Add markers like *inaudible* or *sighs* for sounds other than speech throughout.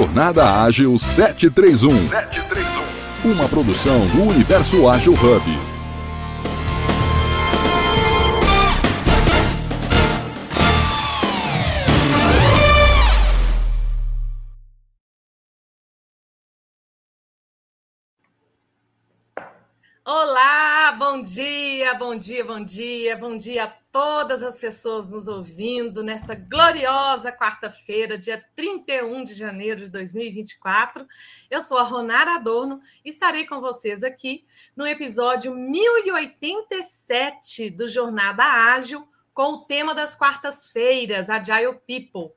Jornada Ágil 731. 731. Uma produção do Universo Ágil Hub. Bom dia, bom dia, bom dia, bom dia a todas as pessoas nos ouvindo nesta gloriosa quarta-feira, dia 31 de janeiro de 2024. Eu sou a Ronara Adorno e estarei com vocês aqui no episódio 1087 do Jornada Ágil, com o tema das quartas-feiras, Agile People.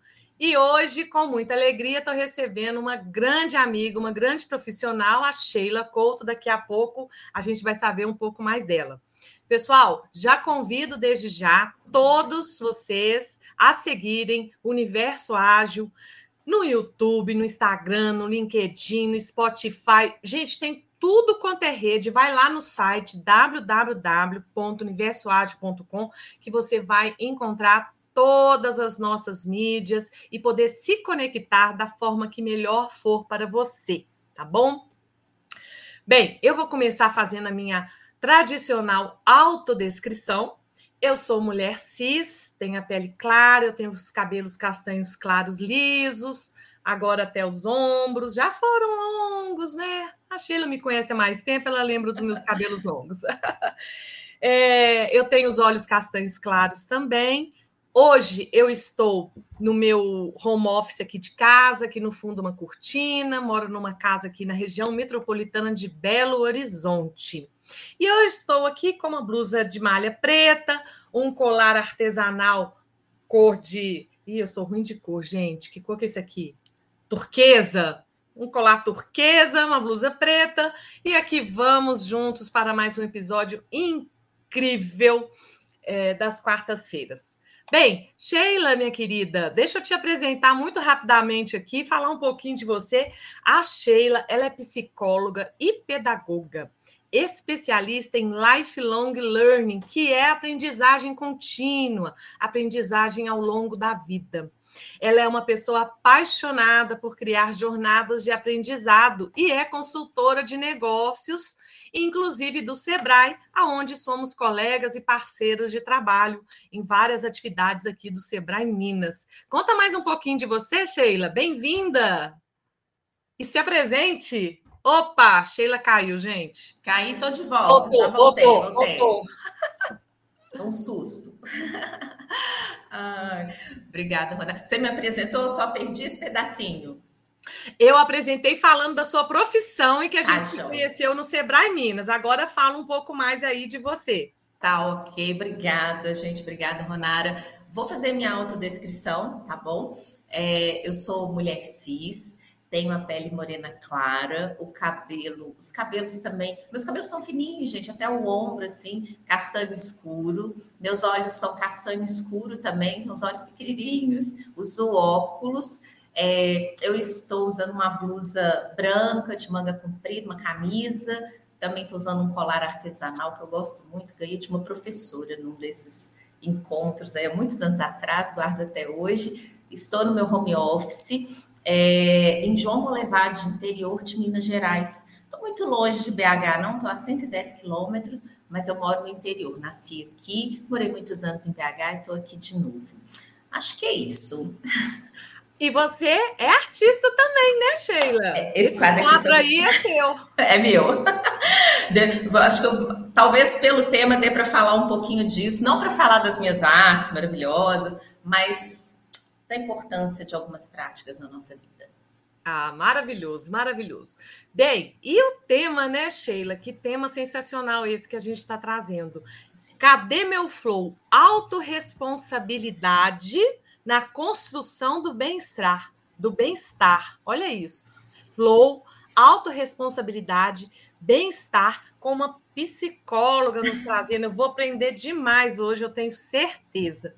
E hoje, com muita alegria, estou recebendo uma grande amiga, uma grande profissional, a Sheila Couto. Daqui a pouco a gente vai saber um pouco mais dela. Pessoal, já convido desde já todos vocês a seguirem Universo Ágil no YouTube, no Instagram, no LinkedIn, no Spotify. Gente, tem tudo quanto é rede. Vai lá no site www.universoagil.com que você vai encontrar todas as nossas mídias e poder se conectar da forma que melhor for para você, tá bom? Bem, eu vou começar fazendo a minha tradicional autodescrição. Eu sou mulher cis, tenho a pele clara, eu tenho os cabelos castanhos claros lisos, agora até os ombros, já foram longos, né? A Sheila me conhece há mais tempo, ela lembra dos meus cabelos longos. *laughs* É, eu tenho os olhos castanhos claros também, Hoje eu estou no meu home office aqui de casa, aqui no fundo uma cortina, moro numa casa aqui na região metropolitana de Belo Horizonte. E eu estou aqui com uma blusa de malha preta, um colar artesanal cor de. Ih, eu sou ruim de cor, gente. Que cor que é esse aqui? Turquesa. Um colar turquesa, uma blusa preta. E aqui vamos juntos para mais um episódio incrível é, das quartas-feiras. Bem, Sheila, minha querida, deixa eu te apresentar muito rapidamente aqui, falar um pouquinho de você. A Sheila, ela é psicóloga e pedagoga, especialista em lifelong learning, que é aprendizagem contínua, aprendizagem ao longo da vida. Ela é uma pessoa apaixonada por criar jornadas de aprendizado e é consultora de negócios, inclusive do Sebrae, aonde somos colegas e parceiras de trabalho em várias atividades aqui do Sebrae Minas. Conta mais um pouquinho de você, Sheila. Bem-vinda! E se apresente. Opa, Sheila caiu, gente. Caí, tô de volta. Voltou, Já voltei, voltou, voltei. Voltou. um susto. *laughs* Ai, obrigada, Rona. Você me apresentou, só perdi esse pedacinho. Eu apresentei falando da sua profissão e que a gente se conheceu no Sebrae Minas. Agora fala um pouco mais aí de você. Tá ok, obrigada, gente. Obrigada, Ronara. Vou fazer minha autodescrição, tá bom? É, eu sou mulher cis, tenho a pele morena clara, o cabelo, os cabelos também. Meus cabelos são fininhos, gente, até o ombro, assim, castanho escuro. Meus olhos são castanho escuro também, tem os olhos pequenininhos. Uso óculos. É, eu estou usando uma blusa branca de manga comprida, uma camisa. Também estou usando um colar artesanal que eu gosto muito. Ganhei de uma professora num desses encontros há muitos anos atrás, guardo até hoje. Estou no meu home office é, em João Molevade, interior de Minas Gerais. Estou muito longe de BH, não, estou a 110 quilômetros, mas eu moro no interior. Nasci aqui, morei muitos anos em BH e estou aqui de novo. Acho que é isso. *laughs* E você é artista também, né, Sheila? É, esse, esse quadro, quadro aí é seu. *laughs* É meu. *laughs* Acho que eu, talvez pelo tema dê para falar um pouquinho disso, não para falar das minhas artes maravilhosas, mas da importância de algumas práticas na nossa vida. Ah, maravilhoso, maravilhoso. Bem, e o tema, né, Sheila? Que tema sensacional esse que a gente está trazendo. Cadê meu flow? Autoresponsabilidade na construção do bem-estar, do bem-estar. Olha isso. Flow, autorresponsabilidade, bem-estar, com uma psicóloga nos trazendo. Eu vou aprender demais hoje, eu tenho certeza.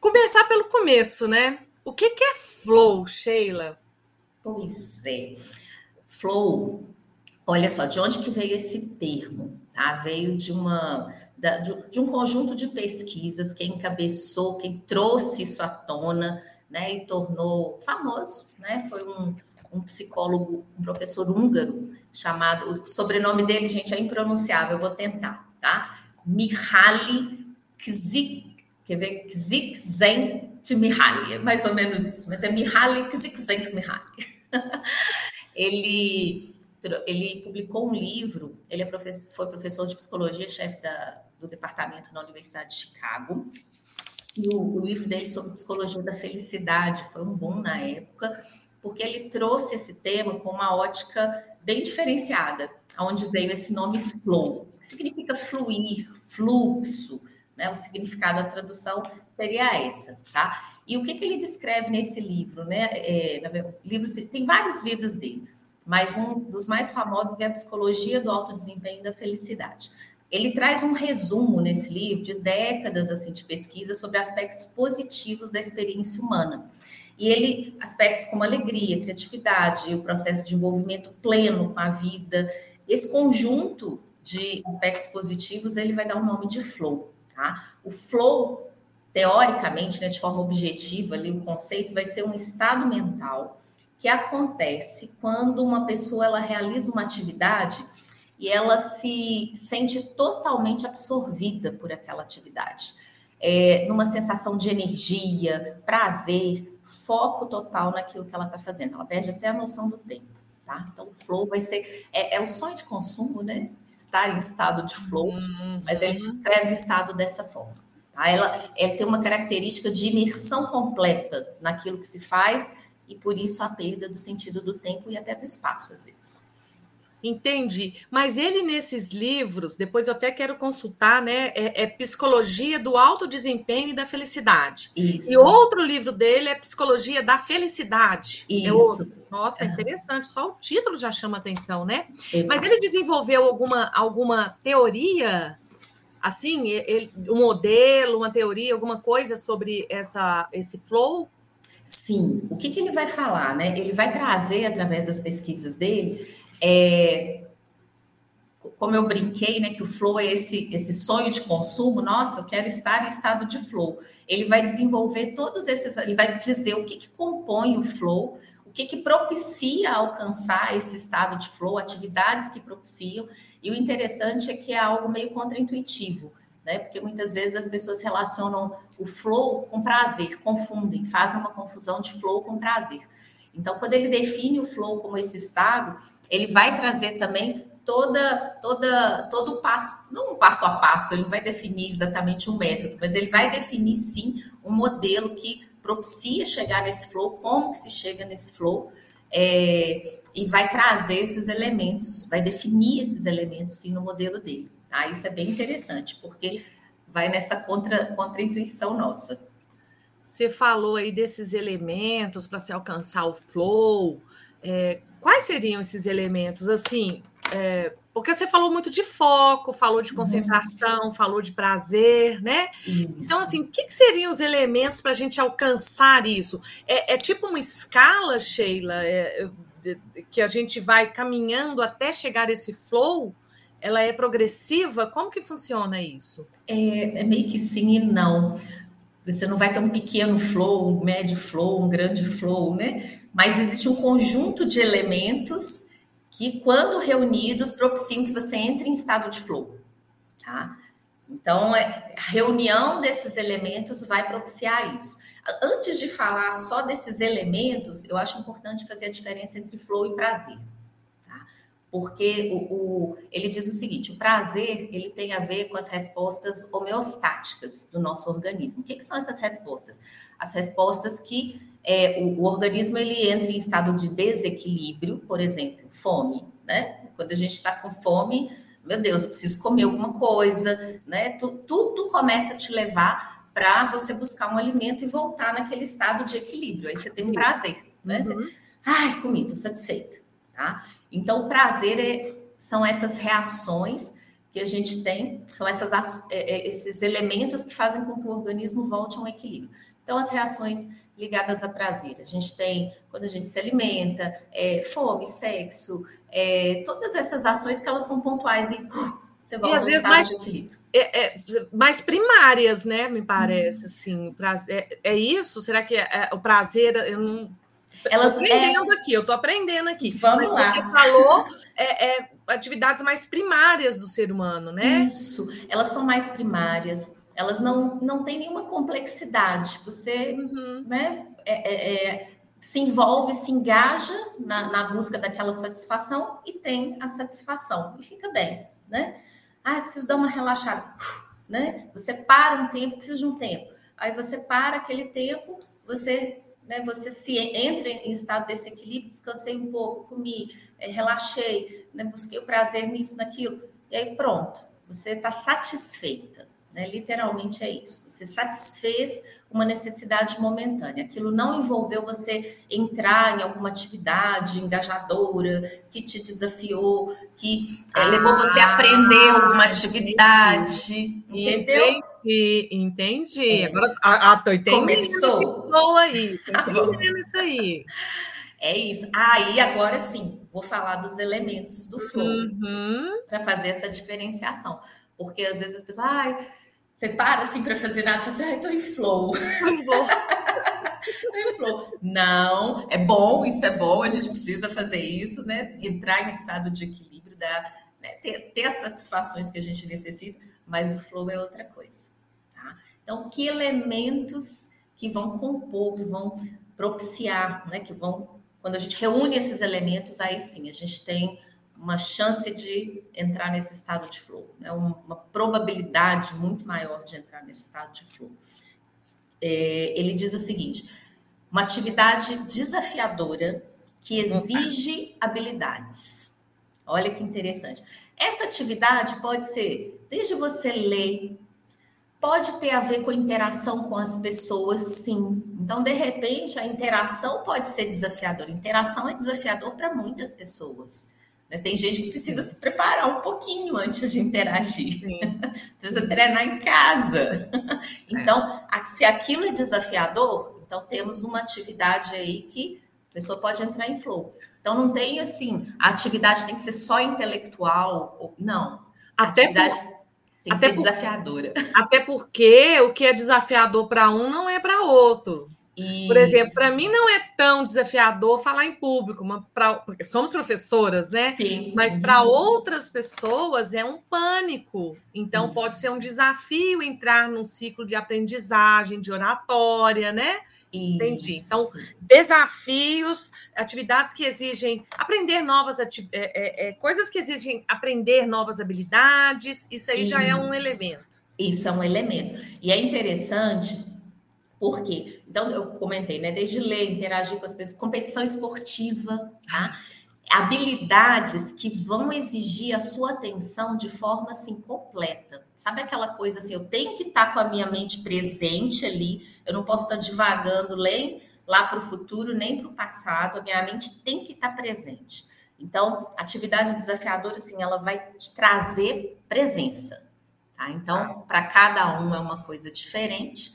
Começar pelo começo, né? O que, que é flow, Sheila? Pois é. Flow, olha só, de onde que veio esse termo? Tá? Veio de uma de, um conjunto de pesquisas, quem encabeçou, quem trouxe isso à tona, né, e tornou famoso, né? Foi um, um psicólogo, um professor húngaro, chamado, o sobrenome dele, gente, é impronunciável, eu vou tentar, tá? Mihaly Csikszentmihalyi, quer ver? Csikszentmihalyi, é mais ou menos isso, mas é Mihaly Csikszentmihalyi. *laughs* ele, ele publicou um livro, ele é professor, foi professor de psicologia, chefe da, do departamento na Universidade de Chicago, e o, o livro dele sobre psicologia da felicidade foi um bom na época, porque ele trouxe esse tema com uma ótica bem diferenciada, onde veio esse nome flow, significa fluir, fluxo, né? O significado da tradução seria essa, tá? E o que, que ele descreve nesse livro, né? É, livro, tem vários livros dele, mas um dos mais famosos é a Psicologia do Alto Desempenho da Felicidade. Ele traz um resumo nesse livro de décadas assim de pesquisa sobre aspectos positivos da experiência humana. E ele, aspectos como alegria, criatividade, o processo de envolvimento pleno com a vida, esse conjunto de aspectos positivos, ele vai dar o nome de flow, tá? O flow, teoricamente, né, de forma objetiva, ali o conceito vai ser um estado mental que acontece quando uma pessoa ela realiza uma atividade e ela se sente totalmente absorvida por aquela atividade. É, numa sensação de energia, prazer, foco total naquilo que ela está fazendo. Ela perde até a noção do tempo, tá? Então, o flow vai ser... É, é o sonho de consumo, né? Estar em estado de flow, uhum. mas ele descreve o estado dessa forma. Tá? Ela, ela tem uma característica de imersão completa naquilo que se faz e, por isso, a perda do sentido do tempo e até do espaço, às vezes. Entendi. Mas ele, nesses livros, depois eu até quero consultar, né? É, é Psicologia do Alto Desempenho e da Felicidade. Isso. E outro livro dele é Psicologia da Felicidade. É Isso. É Nossa, é interessante. Só o título já chama atenção, né? Exato. Mas ele desenvolveu alguma, alguma teoria, assim, ele, um modelo, uma teoria, alguma coisa sobre essa, esse flow? Sim. O que, que ele vai falar, né? Ele vai trazer, através das pesquisas dele, é, como eu brinquei, né, que o flow é esse, esse sonho de consumo, nossa, eu quero estar em estado de flow. Ele vai desenvolver todos esses, ele vai dizer o que, que compõe o flow, o que, que propicia alcançar esse estado de flow, atividades que propiciam, e o interessante é que é algo meio contraintuitivo, né? Porque muitas vezes as pessoas relacionam o flow com prazer, confundem, fazem uma confusão de flow com prazer. Então, quando ele define o flow como esse estado, ele vai trazer também toda, toda, todo o passo, não um passo a passo, ele não vai definir exatamente um método, mas ele vai definir sim um modelo que propicia chegar nesse flow, como que se chega nesse flow, é, e vai trazer esses elementos, vai definir esses elementos sim no modelo dele. Tá? Isso é bem interessante, porque vai nessa contra, contra-intuição nossa. Você falou aí desses elementos para se alcançar o flow. É, quais seriam esses elementos? Assim, é, porque você falou muito de foco, falou de concentração, uhum. falou de prazer, né? Isso. Então, assim, o que, que, seriam os elementos para a gente alcançar isso? É, é, tipo uma escala, Sheila, é, que a gente vai caminhando até chegar esse flow? Ela é progressiva? Como que funciona isso? É, é meio que sim e não. Você não vai ter um pequeno flow, um médio flow, um grande flow, né? Mas existe um conjunto de elementos que, quando reunidos, propiciam que você entre em estado de flow, tá? Então, é, a reunião desses elementos vai propiciar isso. Antes de falar só desses elementos, eu acho importante fazer a diferença entre flow e prazer porque o, o, ele diz o seguinte: o prazer ele tem a ver com as respostas homeostáticas do nosso organismo. O que, que são essas respostas? As respostas que é, o, o, organismo ele entra em estado de desequilíbrio, por exemplo, fome, né? Quando a gente está com fome, meu Deus, eu preciso comer alguma coisa, né? Tu, tudo começa a te levar para você buscar um alimento e voltar naquele estado de equilíbrio. Aí você tem um prazer, né? Uhum. Você, Ai, comi, estou satisfeita, tá? Então, o prazer é, são essas reações que a gente tem, são essas, é, é, esses elementos que fazem com que o organismo volte a um equilíbrio. Então, as reações ligadas a prazer. A gente tem, quando a gente se alimenta, é, fome, sexo, é, todas essas ações que elas são pontuais e uh, você volta e às vezes mais, é, é, mais primárias, né? Me parece, hum. assim. Prazer, é, é, isso? Será que é, o prazer... Eu não... Elas aprendendo aqui, eu estou aprendendo aqui. Vamos Mas lá. Você falou é, atividades mais primárias do ser humano, né? Isso, elas são mais primárias, elas não, não têm nenhuma complexidade. Você uhum. né, é, se envolve, se engaja na, na, busca daquela satisfação e tem a satisfação e fica bem, né? Ah, preciso dar uma relaxada, né? Você para um tempo, precisa de um tempo. Aí você para aquele tempo, você, né? Você se entra em estado desse equilíbrio, descansei um pouco, comi, é, relaxei, né? Busquei o prazer nisso, naquilo, e aí pronto, você está satisfeita. Né? Literalmente é isso. Você satisfez uma necessidade momentânea. Aquilo não envolveu você entrar em alguma atividade engajadora, que te desafiou, que é, levou você a aprender ah, alguma atividade. Entendi. Entendeu? Entendi. entendi. É. Agora ah, tô entendendo Começou. aí. Tô entendendo isso aí. É isso. Aí, ah, agora sim, vou falar dos elementos do flow uhum. para fazer essa diferenciação. Porque às vezes as pessoas, ai, você para assim para fazer nada fala assim, ai, tô em flow. *laughs* tô em flow. Não, é bom, isso é bom, a gente precisa fazer isso, né? Entrar em estado de equilíbrio, da, né? ter, ter as satisfações que a gente necessita, mas o flow é outra coisa. Tá? Então, que elementos que vão compor, que vão propiciar, né? Que vão, quando a gente reúne esses elementos, aí sim, a gente tem uma chance de entrar nesse estado de flow, né? uma probabilidade muito maior de entrar nesse estado de flow. É, ele diz o seguinte: uma atividade desafiadora que exige habilidades. Olha que interessante. Essa atividade pode ser desde você ler, pode ter a ver com interação com as pessoas, sim. Então, de repente, a interação pode ser desafiadora. Interação é desafiador para muitas pessoas. Né? Tem gente que precisa se preparar um pouquinho antes de interagir, *laughs* precisa treinar em casa. *laughs* É. Então, se aquilo é desafiador, então temos uma atividade aí que a pessoa pode entrar em flow. Então, não tem assim, a atividade tem que ser só intelectual, ou, não. A até atividade por, tem que ser por, desafiadora. Até porque o que é desafiador para um não é para outro. Isso. Por exemplo, para mim não é tão desafiador falar em público, pra, porque somos professoras, né? Sim. Mas para outras pessoas é um pânico. Então Isso. pode ser um desafio entrar num ciclo de aprendizagem, de oratória, né? Isso. Entendi. Então, desafios, atividades que exigem aprender novas é, é, é, coisas que exigem aprender novas habilidades, isso aí já é um elemento. Isso é um elemento. E é interessante por quê? Então, eu comentei, né? Desde ler, interagir com as pessoas, competição esportiva, tá? habilidades que vão exigir a sua atenção de forma assim completa. Sabe aquela coisa assim, eu tenho que estar com a minha mente presente ali, eu não posso estar divagando nem lá para o futuro, nem para o passado, a minha mente tem que estar presente. Então, atividade desafiadora, assim, ela vai te trazer presença, tá? Então, para cada um é uma coisa diferente,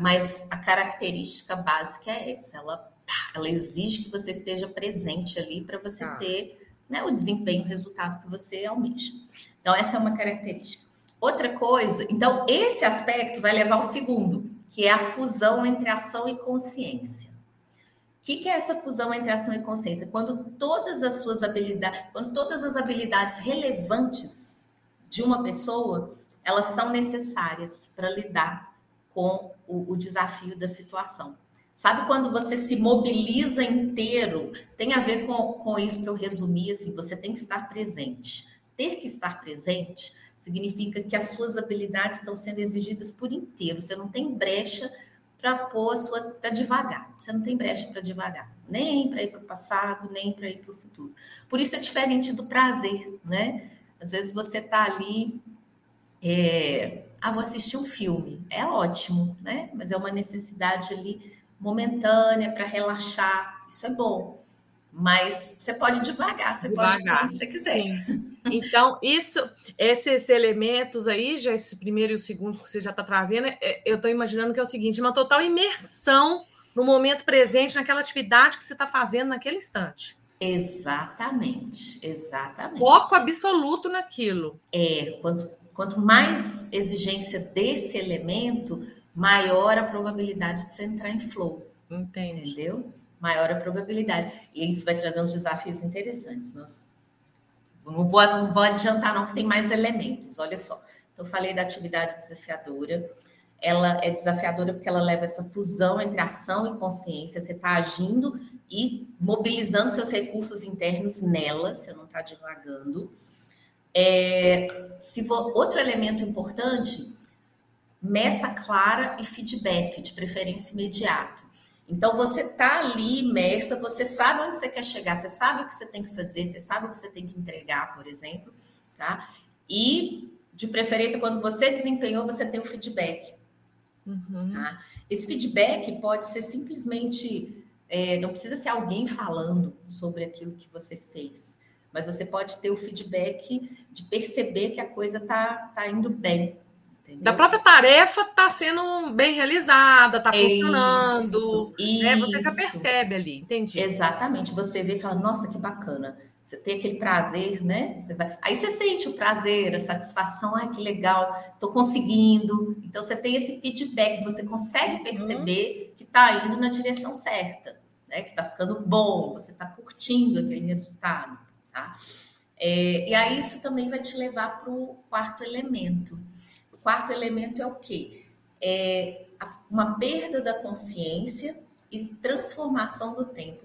mas a característica básica é essa, ela, ela exige que você esteja presente ali para você ah. ter né, o desempenho, o resultado que você almeja. Então, essa é uma característica. Outra coisa, então, esse aspecto vai levar ao segundo, que é a fusão entre ação e consciência. O que, que é essa fusão entre ação e consciência? Quando todas as suas habilidades, quando todas as habilidades relevantes de uma pessoa, elas são necessárias para lidar com o, o desafio da situação. Sabe quando você se mobiliza inteiro? Tem a ver com, com isso que eu resumi, assim, você tem que estar presente. Ter que estar presente significa que as suas habilidades estão sendo exigidas por inteiro. Você não tem brecha para pôr sua para devagar. Você não tem brecha para devagar, nem para ir para o passado, nem para ir para o futuro. Por isso é diferente do prazer, né? Às vezes você está ali é, ah, vou assistir um filme. É ótimo, né? Mas é uma necessidade ali momentânea para relaxar. Isso é bom. Mas você pode devagar, você devagar. pode quando você quiser. Sim. Então, isso, esses elementos aí, já esse primeiro e o segundo que você já está trazendo, é, eu estou imaginando que é o seguinte: uma total imersão no momento presente, naquela atividade que você está fazendo naquele instante. Exatamente, exatamente. Foco absoluto naquilo. É, quando Quanto mais exigência desse elemento, maior a probabilidade de você entrar em flow. Entendi. Entendeu? Maior a probabilidade. E isso vai trazer uns desafios interessantes. Nós, não, vou, não vou adiantar, não, que tem mais elementos. Olha só. Então, eu falei da atividade desafiadora. Ela é desafiadora porque ela leva essa fusão entre ação e consciência. Você está agindo e mobilizando seus recursos internos nela, você não está divagando. É, se for, outro elemento importante meta clara e feedback, de preferência imediato. Então, você está ali imersa, você sabe onde você quer chegar, você sabe o que você tem que fazer, você sabe o que você tem que entregar, por exemplo, tá? E, de preferência, quando você desempenhou, você tem o feedback. Uhum. Tá? Esse feedback pode ser simplesmente, é, não precisa ser alguém falando sobre aquilo que você fez, mas você pode ter o feedback de perceber que a coisa está tá indo bem, Entendeu? Da própria tarefa está sendo bem realizada, está funcionando. Isso, né? Você já percebe ali, entendi. Exatamente. Você vê e fala, nossa, que bacana. Você tem aquele prazer, né? Você vai... Aí você sente o prazer, a satisfação, ai, que legal, estou conseguindo. Então você tem esse feedback, você consegue uhum. perceber uhum. que está indo na direção certa, né? Que está ficando bom, você está curtindo aquele resultado, tá? É, e aí isso também vai te levar para o quarto elemento, quarto elemento é o quê? É uma perda da consciência e transformação do tempo.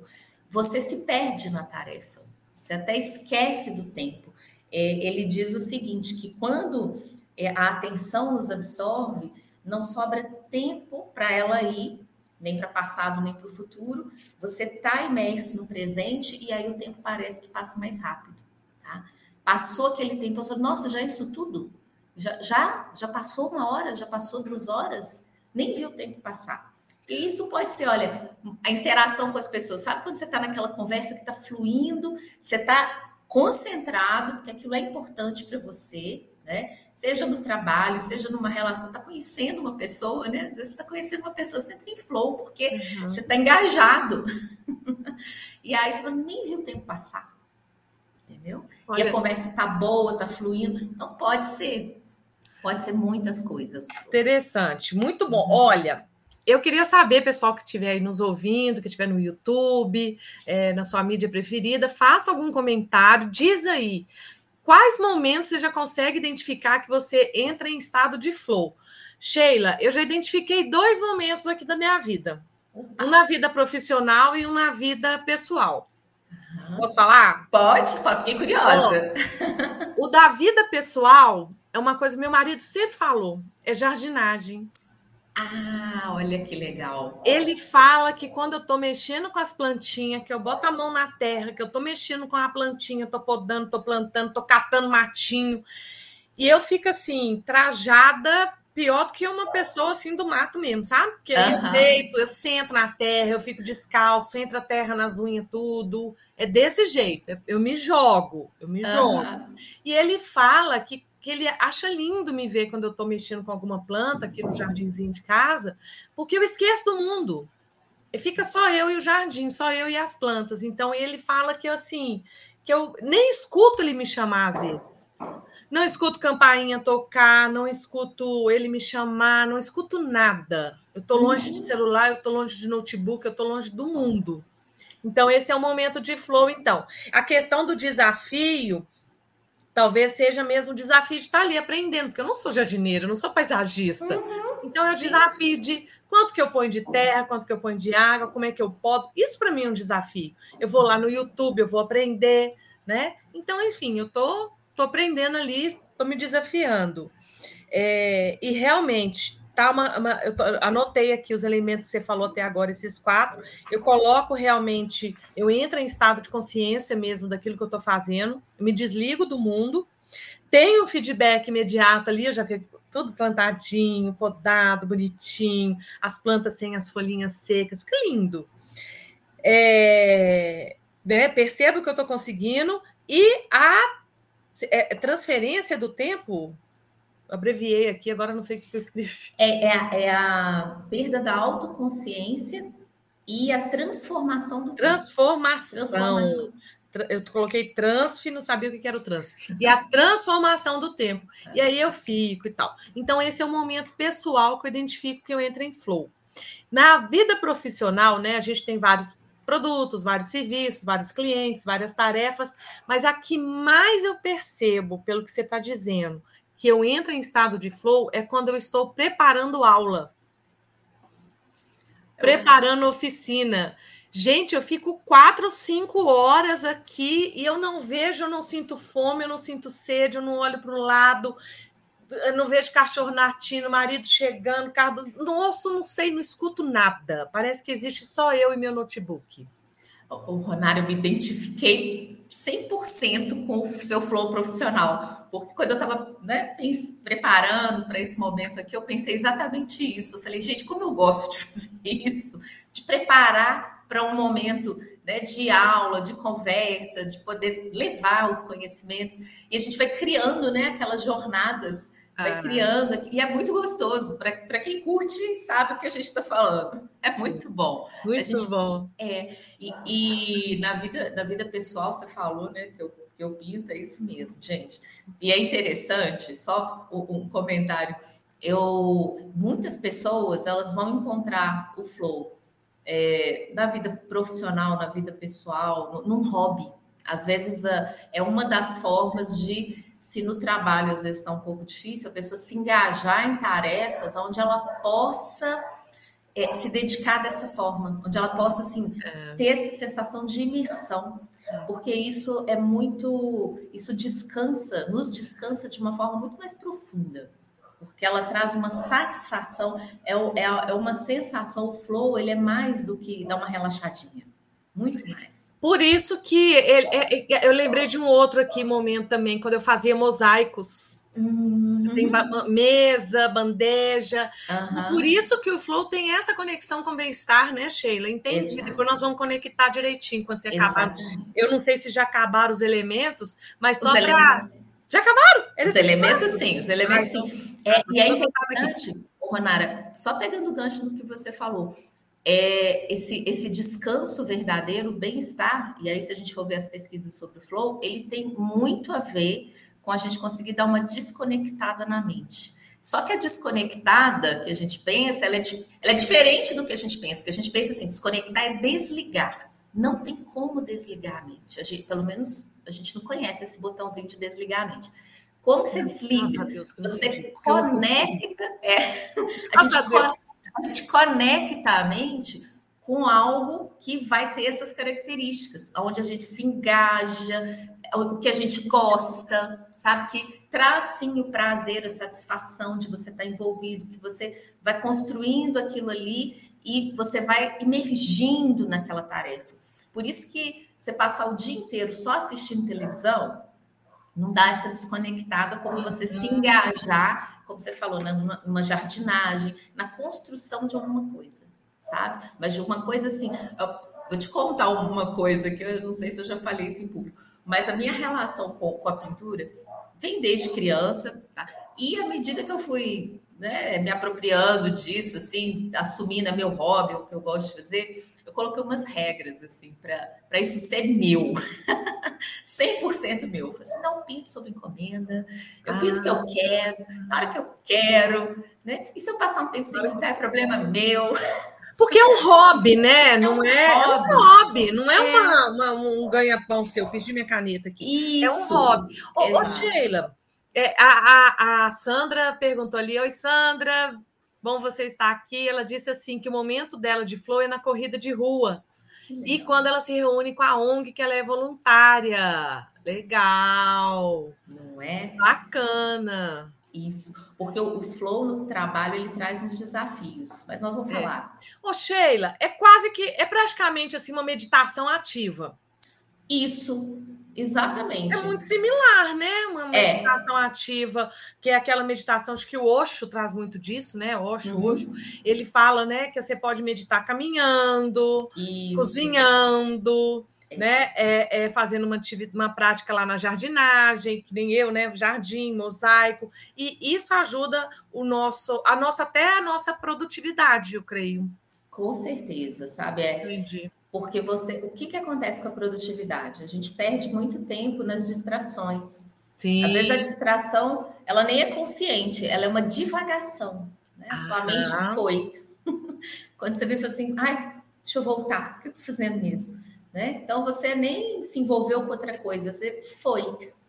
Você se perde na tarefa, você até esquece do tempo. É, ele diz o seguinte: que quando é, a atenção nos absorve, não sobra tempo para ela ir nem para passado nem para o futuro. Você está imerso no presente e aí o tempo parece que passa mais rápido. Tá? Passou aquele tempo, você fala, nossa, já é isso tudo? Já, já, já passou uma hora, já passou duas horas, nem viu o tempo passar. E isso pode ser, olha, a interação com as pessoas. Sabe quando você está naquela conversa que está fluindo, você está concentrado, porque aquilo é importante para você, né? Seja no trabalho, seja numa relação, está conhecendo uma pessoa, né? Às vezes você está conhecendo uma pessoa, você entra em flow, porque uhum. você está engajado. *laughs* e aí você nem viu o tempo passar. Entendeu? Olha, e a conversa está boa, está fluindo. Então pode ser. Pode ser muitas coisas. Interessante, muito bom. Uhum. Olha, eu queria saber, pessoal que estiver aí nos ouvindo, que estiver no YouTube, é, na sua mídia preferida, faça algum comentário, diz aí quais momentos você já consegue identificar que você entra em estado de flow. Sheila, eu já identifiquei dois momentos aqui da minha vida. Um na vida profissional e um na vida pessoal. Posso falar? Pode, pode, fiquei curiosa. Bom, o da vida pessoal é uma coisa que meu marido sempre falou: é jardinagem. Ah, olha que legal. Ele fala que quando eu estou mexendo com as plantinhas, que eu boto a mão na terra, que eu estou mexendo com a plantinha, estou podando, estou plantando, estou catando matinho, e eu fico assim, trajada pior do que uma pessoa assim do mato mesmo, sabe? Porque uhum. eu deito, eu sento na terra, eu fico descalço, entra a terra nas unhas, tudo. É desse jeito. Eu me jogo, eu me uhum. jogo. E ele fala que que ele acha lindo me ver quando eu estou mexendo com alguma planta aqui no jardinzinho de casa, porque eu esqueço do mundo. E fica só eu e o jardim, só eu e as plantas. Então ele fala que assim, que eu nem escuto ele me chamar às vezes. Não escuto campainha tocar, não escuto ele me chamar, não escuto nada. Eu estou longe de celular, eu estou longe de notebook, eu estou longe do mundo. Então, esse é o momento de flow. Então, a questão do desafio talvez seja mesmo o desafio de estar ali aprendendo, porque eu não sou jardineira, eu não sou paisagista. Uhum. Então o desafio de quanto que eu ponho de terra, quanto que eu ponho de água, como é que eu podo. Isso para mim é um desafio. Eu vou lá no YouTube, eu vou aprender, né? Então, enfim, eu tô, tô aprendendo ali, tô me desafiando. É, e realmente tá uma, uma, eu anotei aqui os elementos que você falou até agora, esses quatro. Eu coloco realmente, eu entro em estado de consciência mesmo daquilo que eu estou fazendo, me desligo do mundo, tenho feedback imediato ali, eu já vi tudo plantadinho, podado, bonitinho, as plantas sem as folhinhas secas, fica lindo. É, né, percebo que eu estou conseguindo e a é, transferência do tempo abreviei aqui, agora não sei o que eu escrevi. É, é, a, é a perda da autoconsciência e a transformação do transformação. transformação. eu coloquei transf, não sabia o que era o transf. E a transformação do tempo. E aí eu fico e tal. Então, esse é o momento pessoal que eu identifico que eu entro em flow. Na vida profissional, né, a gente tem vários produtos, vários serviços, vários clientes, várias tarefas, mas a que mais eu percebo, pelo que você está dizendo, que eu entro em estado de flow é quando eu estou preparando aula, preparando oficina. Gente, eu fico quatro, cinco horas aqui e eu não vejo, eu não sinto fome, eu não sinto sede, eu não olho para o lado, eu não vejo cachorro latindo, marido chegando, carro. Nossa, não sei, não escuto nada. Parece que existe só eu e meu notebook. O Ronário, eu me identifiquei 100% com o seu flow profissional, porque quando eu estava né, preparando para esse momento aqui, eu pensei exatamente isso. Eu falei, gente, como eu gosto de *laughs* fazer isso, de preparar para um momento né, de aula, de conversa, de poder levar os conhecimentos, e a gente vai criando né, aquelas jornadas vai ah, criando, e é muito gostoso. Para quem curte, sabe o que a gente está falando. É muito bom. Muito gente, bom. É, e, e, na, vida, na vida pessoal, você falou, né, que eu, que eu pinto, é isso mesmo, gente. E é interessante, só um, comentário. Eu, muitas pessoas, elas vão encontrar o flow é, na vida profissional, na vida pessoal, no, num hobby. Às vezes, é uma das formas de se no trabalho às vezes está um pouco difícil, a pessoa se engajar em tarefas onde ela possa é, se dedicar dessa forma, onde ela possa assim é. ter essa sensação de imersão, é. porque isso é muito, isso descansa, nos descansa de uma forma muito mais profunda, porque ela traz uma satisfação, é, é, é uma sensação, o flow ele é mais do que dar uma relaxadinha, muito mais. Por isso que ele, é, é, eu lembrei de um outro aqui momento também, quando eu fazia mosaicos. Uhum. Tem mesa, bandeja. Uhum. Por isso que o Flow tem essa conexão com o bem-estar, né, Sheila? Entende? Depois nós vamos conectar direitinho quando você acabar. Eu não sei se já acabaram os elementos, mas só para. Já acabaram? Eles os elementos, sim, os elementos, sim. É, e é interessante, Ronara, só pegando o gancho no que você falou é esse, esse descanso verdadeiro, bem-estar, e aí se a gente for ver as pesquisas sobre o flow, ele tem muito a ver com a gente conseguir dar uma desconectada na mente. Só que a desconectada que a gente pensa, ela é, ela é diferente do que a gente pensa. Que a gente pensa assim, desconectar é desligar. Não tem como desligar a mente. A gente, pelo menos a gente não conhece esse botãozinho de desligar a mente. Como que você desliga? Deus, você conecta. É, *laughs* a gente conecta a gente conecta a mente com algo que vai ter essas características, onde a gente se engaja, o que a gente gosta, sabe? Que traz sim o prazer, a satisfação de você estar envolvido, que você vai construindo aquilo ali e você vai emergindo naquela tarefa. Por isso que você passar o dia inteiro só assistindo televisão, não dá essa desconectada como você se engajar, como você falou, numa, numa jardinagem, na construção de alguma coisa, sabe? Mas de uma coisa assim, vou te contar uma coisa que eu não sei se eu já falei isso em público, mas a minha relação com, com a pintura vem desde criança, tá? E à medida que eu fui né, me apropriando disso, assim, assumindo meu hobby, o que eu gosto de fazer, eu coloquei umas regras, assim, para isso ser meu. *laughs* 100% meu. Eu falei assim, não pinto sob encomenda, eu ah. pinto o que eu quero, na hora que eu quero, né? E se eu passar um tempo sem pintar, é problema meu. *laughs* Porque é um hobby, né? Não é, é, um, hobby. É um hobby, não é, é. Uma, uma, um ganha-pão seu. Perdi minha caneta aqui. Isso. É um hobby. Ô, ô Sheila, é, a, a, a Sandra perguntou ali: Oi, Sandra, bom você estar aqui. Ela disse assim que o momento dela de flow é na corrida de rua. E quando ela se reúne com a ONG, que ela é voluntária. Legal. Não é? Bacana. Isso, porque o, flow no trabalho ele traz uns desafios, mas nós vamos é. falar. Ô, Sheila, é quase que é praticamente assim uma meditação ativa. Isso, exatamente. É muito similar, né? Uma é. meditação é. ativa, que é aquela meditação, acho que o Osho traz muito disso, né? Osho, uhum. Osho, ele fala, né, que você pode meditar caminhando, Isso. cozinhando, é. né? É, é, fazendo uma, uma prática lá na jardinagem, que nem eu, né? Jardim, mosaico, e isso ajuda o nosso, a nossa até a nossa produtividade, eu creio. Com certeza, sabe? É, Entendi Porque você, o que, que acontece com a produtividade? A gente perde muito tempo nas distrações. Sim. Às vezes a distração, ela nem é consciente, ela é uma divagação. Né? A sua ah. mente foi. *laughs* Quando você vê, assim, ai, deixa eu voltar, o que eu estou fazendo mesmo? Né? Então você nem se envolveu com outra coisa, você foi.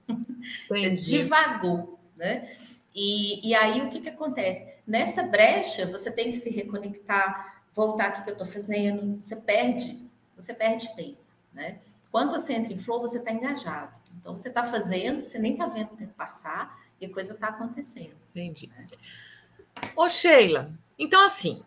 *laughs* Você divagou, né? E, e aí o que, que acontece? Nessa brecha, você tem que se reconectar, voltar o que eu estou fazendo, você perde, você perde tempo, né? Quando você entra em flow, você está engajado. Então você está fazendo, você nem está vendo o tempo passar e a coisa está acontecendo. Entendi. Né? Ô, Sheila, então assim,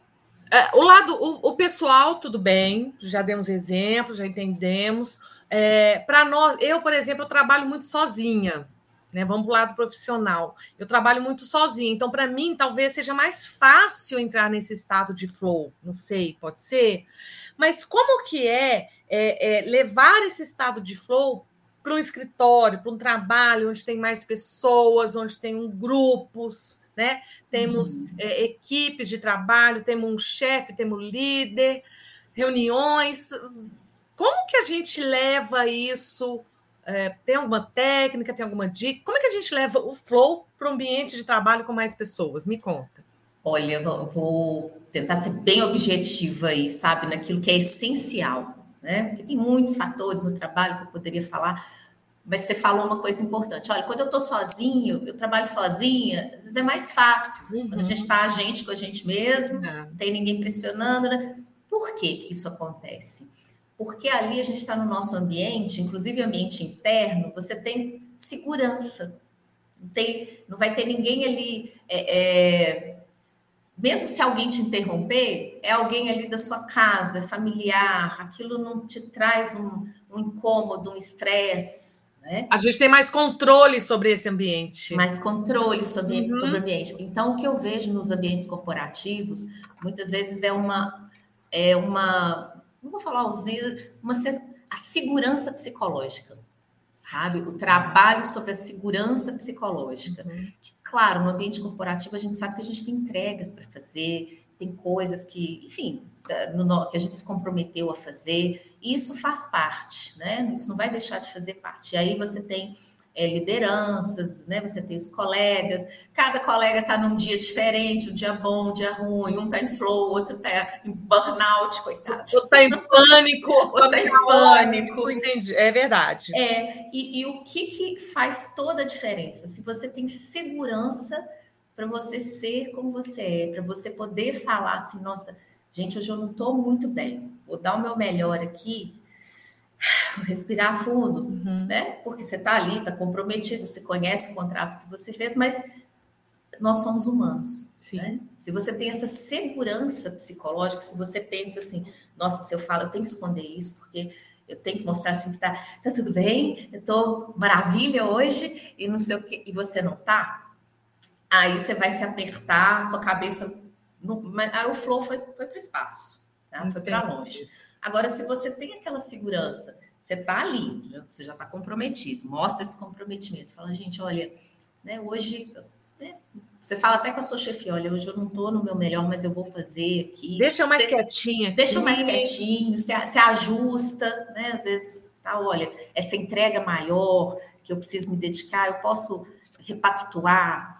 é, o lado, o, o, pessoal, tudo bem, já demos exemplos, já entendemos. É, Para nós, eu, por exemplo, eu trabalho muito sozinha. Né? Vamos para o lado profissional. Eu trabalho muito sozinha, então para mim talvez seja mais fácil entrar nesse estado de flow. Não sei, pode ser. Mas como que é, é, é levar esse estado de flow para um escritório, para um trabalho onde tem mais pessoas, onde tem um grupos, né? Temos uhum. é, equipes de trabalho, temos um chefe, temos líder, reuniões. Como que a gente leva isso é, tem alguma técnica, tem alguma dica? Como é que a gente leva o flow para o ambiente de trabalho com mais pessoas? Me conta. Olha, vou tentar ser bem objetiva aí, sabe, naquilo que é essencial, né? Porque tem muitos fatores no trabalho que eu poderia falar, mas você falou uma coisa importante. Olha, quando eu estou sozinho, eu trabalho sozinha, às vezes é mais fácil. Uhum. Quando a gente está a gente com a gente mesmo, uhum. não tem ninguém pressionando, né? Por que, que isso acontece? Porque ali a gente está no nosso ambiente, inclusive ambiente interno, você tem segurança. Não, tem, não vai ter ninguém ali. É, é, mesmo se alguém te interromper, é alguém ali da sua casa, é familiar, aquilo não te traz um, um incômodo, um estresse. Né? A gente tem mais controle sobre esse ambiente. Mais controle sobre, uhum. sobre o ambiente. Então, o que eu vejo nos ambientes corporativos, muitas vezes é uma, é uma não vou falar ausência, uma, a segurança psicológica, sabe? O trabalho sobre a segurança psicológica. Uhum. Que, claro, no ambiente corporativo a gente sabe que a gente tem entregas para fazer, tem coisas que, enfim, que a gente se comprometeu a fazer, e isso faz parte, né? Isso não vai deixar de fazer parte. E aí você tem é, lideranças, né? Você tem os colegas, cada colega está num dia diferente, um dia bom, um dia ruim, um está em flow, outro está em burnout, coitado. Outro está em pânico, *laughs* outro está em pânico. Entendi, é verdade. É, e, e o que, que faz toda a diferença? Se você tem segurança para você ser como você é, para você poder falar assim, nossa, gente, hoje eu não estou muito bem, vou dar o meu melhor aqui, *laughs* respirar fundo, uhum. né? Porque você está ali, está comprometido, você conhece o contrato que você fez, mas nós somos humanos. Né? Se você tem essa segurança psicológica, se você pensa assim, nossa, se eu falo, eu tenho que esconder isso, porque eu tenho que mostrar assim que tá, tá tudo bem, eu tô maravilha hoje, e não sei o que, e você não tá, aí você vai se apertar, sua cabeça. No, aí o flow foi, foi para o espaço, tá? foi para longe. Agora, se você tem aquela segurança, você está ali, você já está comprometido, mostra esse comprometimento. Fala, gente, olha, né, hoje. Né, você fala até com a sua chefe, olha, hoje eu não estou no meu melhor, mas eu vou fazer aqui. Deixa eu mais você, quietinha. Deixa eu mais quietinho, você, você ajusta, né? Às vezes, tá, olha, essa entrega maior que eu preciso me dedicar, eu posso repactuar,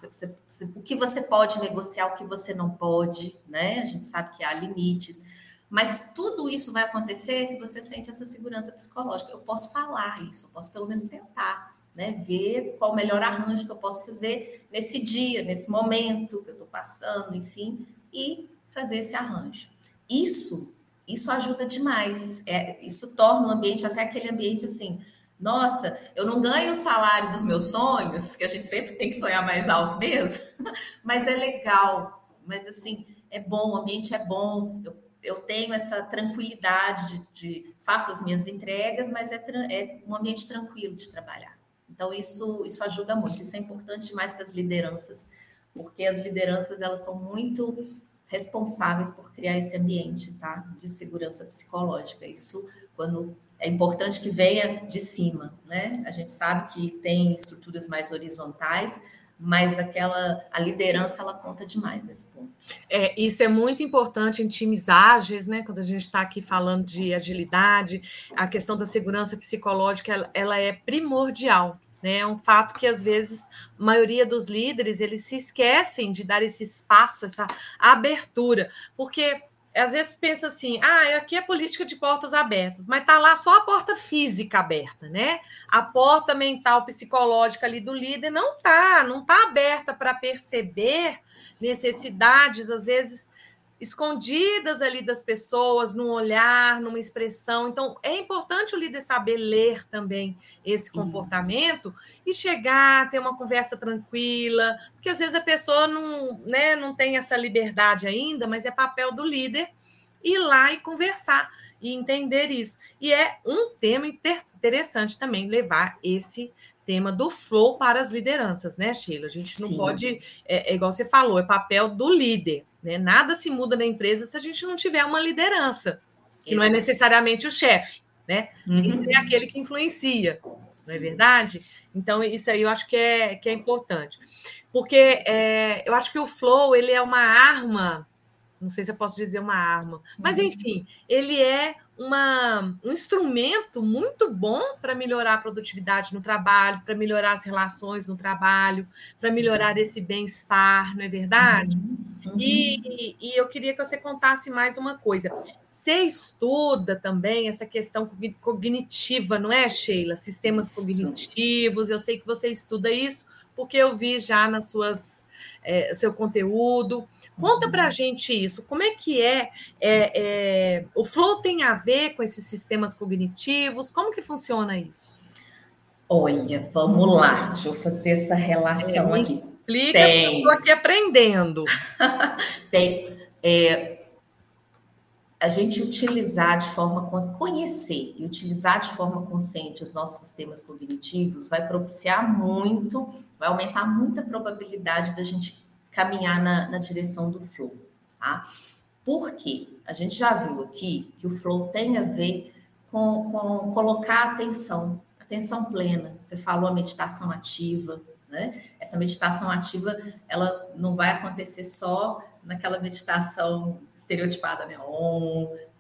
o que você pode negociar, o que você não pode, né? A gente sabe que há limites. Mas tudo isso vai acontecer se você sente essa segurança psicológica. Eu posso falar isso, eu posso pelo menos tentar, né? Ver qual o melhor arranjo que eu posso fazer nesse dia, nesse momento que eu estou passando, enfim, e fazer esse arranjo. Isso, isso ajuda demais. É, isso torna o ambiente até aquele ambiente assim. Nossa, eu não ganho o salário dos meus sonhos, que a gente sempre tem que sonhar mais alto mesmo, *laughs* mas é legal. Mas assim, é bom, o ambiente é bom. Eu eu tenho essa tranquilidade de, de faço as minhas entregas, mas é, é, um ambiente tranquilo de trabalhar. Então isso isso ajuda muito. Isso é importante demais para as lideranças, porque as lideranças elas são muito responsáveis por criar esse ambiente, tá? De segurança psicológica. Isso quando é importante que venha de cima, né? A gente sabe que tem estruturas mais horizontais, mas aquela a liderança ela conta demais nesse ponto. É, isso é muito importante em times ágeis, né? Quando a gente está aqui falando de agilidade, a questão da segurança psicológica ela, ela é primordial. Né? É um fato que às vezes a maioria dos líderes eles se esquecem de dar esse espaço, essa abertura, porque às vezes pensa assim, ah, aqui é política de portas abertas, mas tá lá só a porta física aberta, né? A porta mental psicológica ali do líder não tá, não tá aberta para perceber necessidades, às vezes escondidas ali das pessoas, num olhar, numa expressão. Então, é importante o líder saber ler também esse comportamento Isso. e chegar, ter uma conversa tranquila, porque às vezes a pessoa não, né, não tem essa liberdade ainda, mas é papel do líder ir lá e conversar e entender isso. E é um tema interessante também levar esse tema do flow para as lideranças, né, Sheila? A gente Sim. não pode, é, é igual você falou, é papel do líder né? Nada se muda na empresa se a gente não tiver uma liderança, que não é necessariamente o chefe, né? Uhum. É aquele que influencia, não é verdade? Então, isso aí eu acho que é, que é importante. Porque é, eu acho que o flow ele é uma arma, não sei se eu posso dizer uma arma, mas uhum. enfim, ele é uma, um instrumento muito bom para melhorar a produtividade no trabalho, para melhorar as relações no trabalho, para melhorar esse bem-estar, não é verdade? Uhum. E, e eu queria que você contasse mais uma coisa. Você estuda também essa questão cognitiva, não é, Sheila? Sistemas isso. cognitivos, eu sei que você estuda isso, porque eu vi já nas suas é, seu conteúdo. Conta para a gente isso. Como é que é, é, é, O Flow tem a ver com esses sistemas cognitivos? Como que funciona isso? Olha, vamos lá. Deixa eu fazer essa relação é, aqui. Explica, tem. eu estou aqui aprendendo. *laughs* tem. É, a gente utilizar de forma conhecer e utilizar de forma consciente os nossos sistemas cognitivos vai propiciar muito, vai aumentar muito a probabilidade da gente caminhar na, na direção do flow, tá? Por quê? A gente já viu aqui que o flow tem a ver com, com colocar atenção, atenção plena. Você falou a meditação ativa, né? Essa meditação ativa, ela não vai acontecer só naquela meditação estereotipada, né?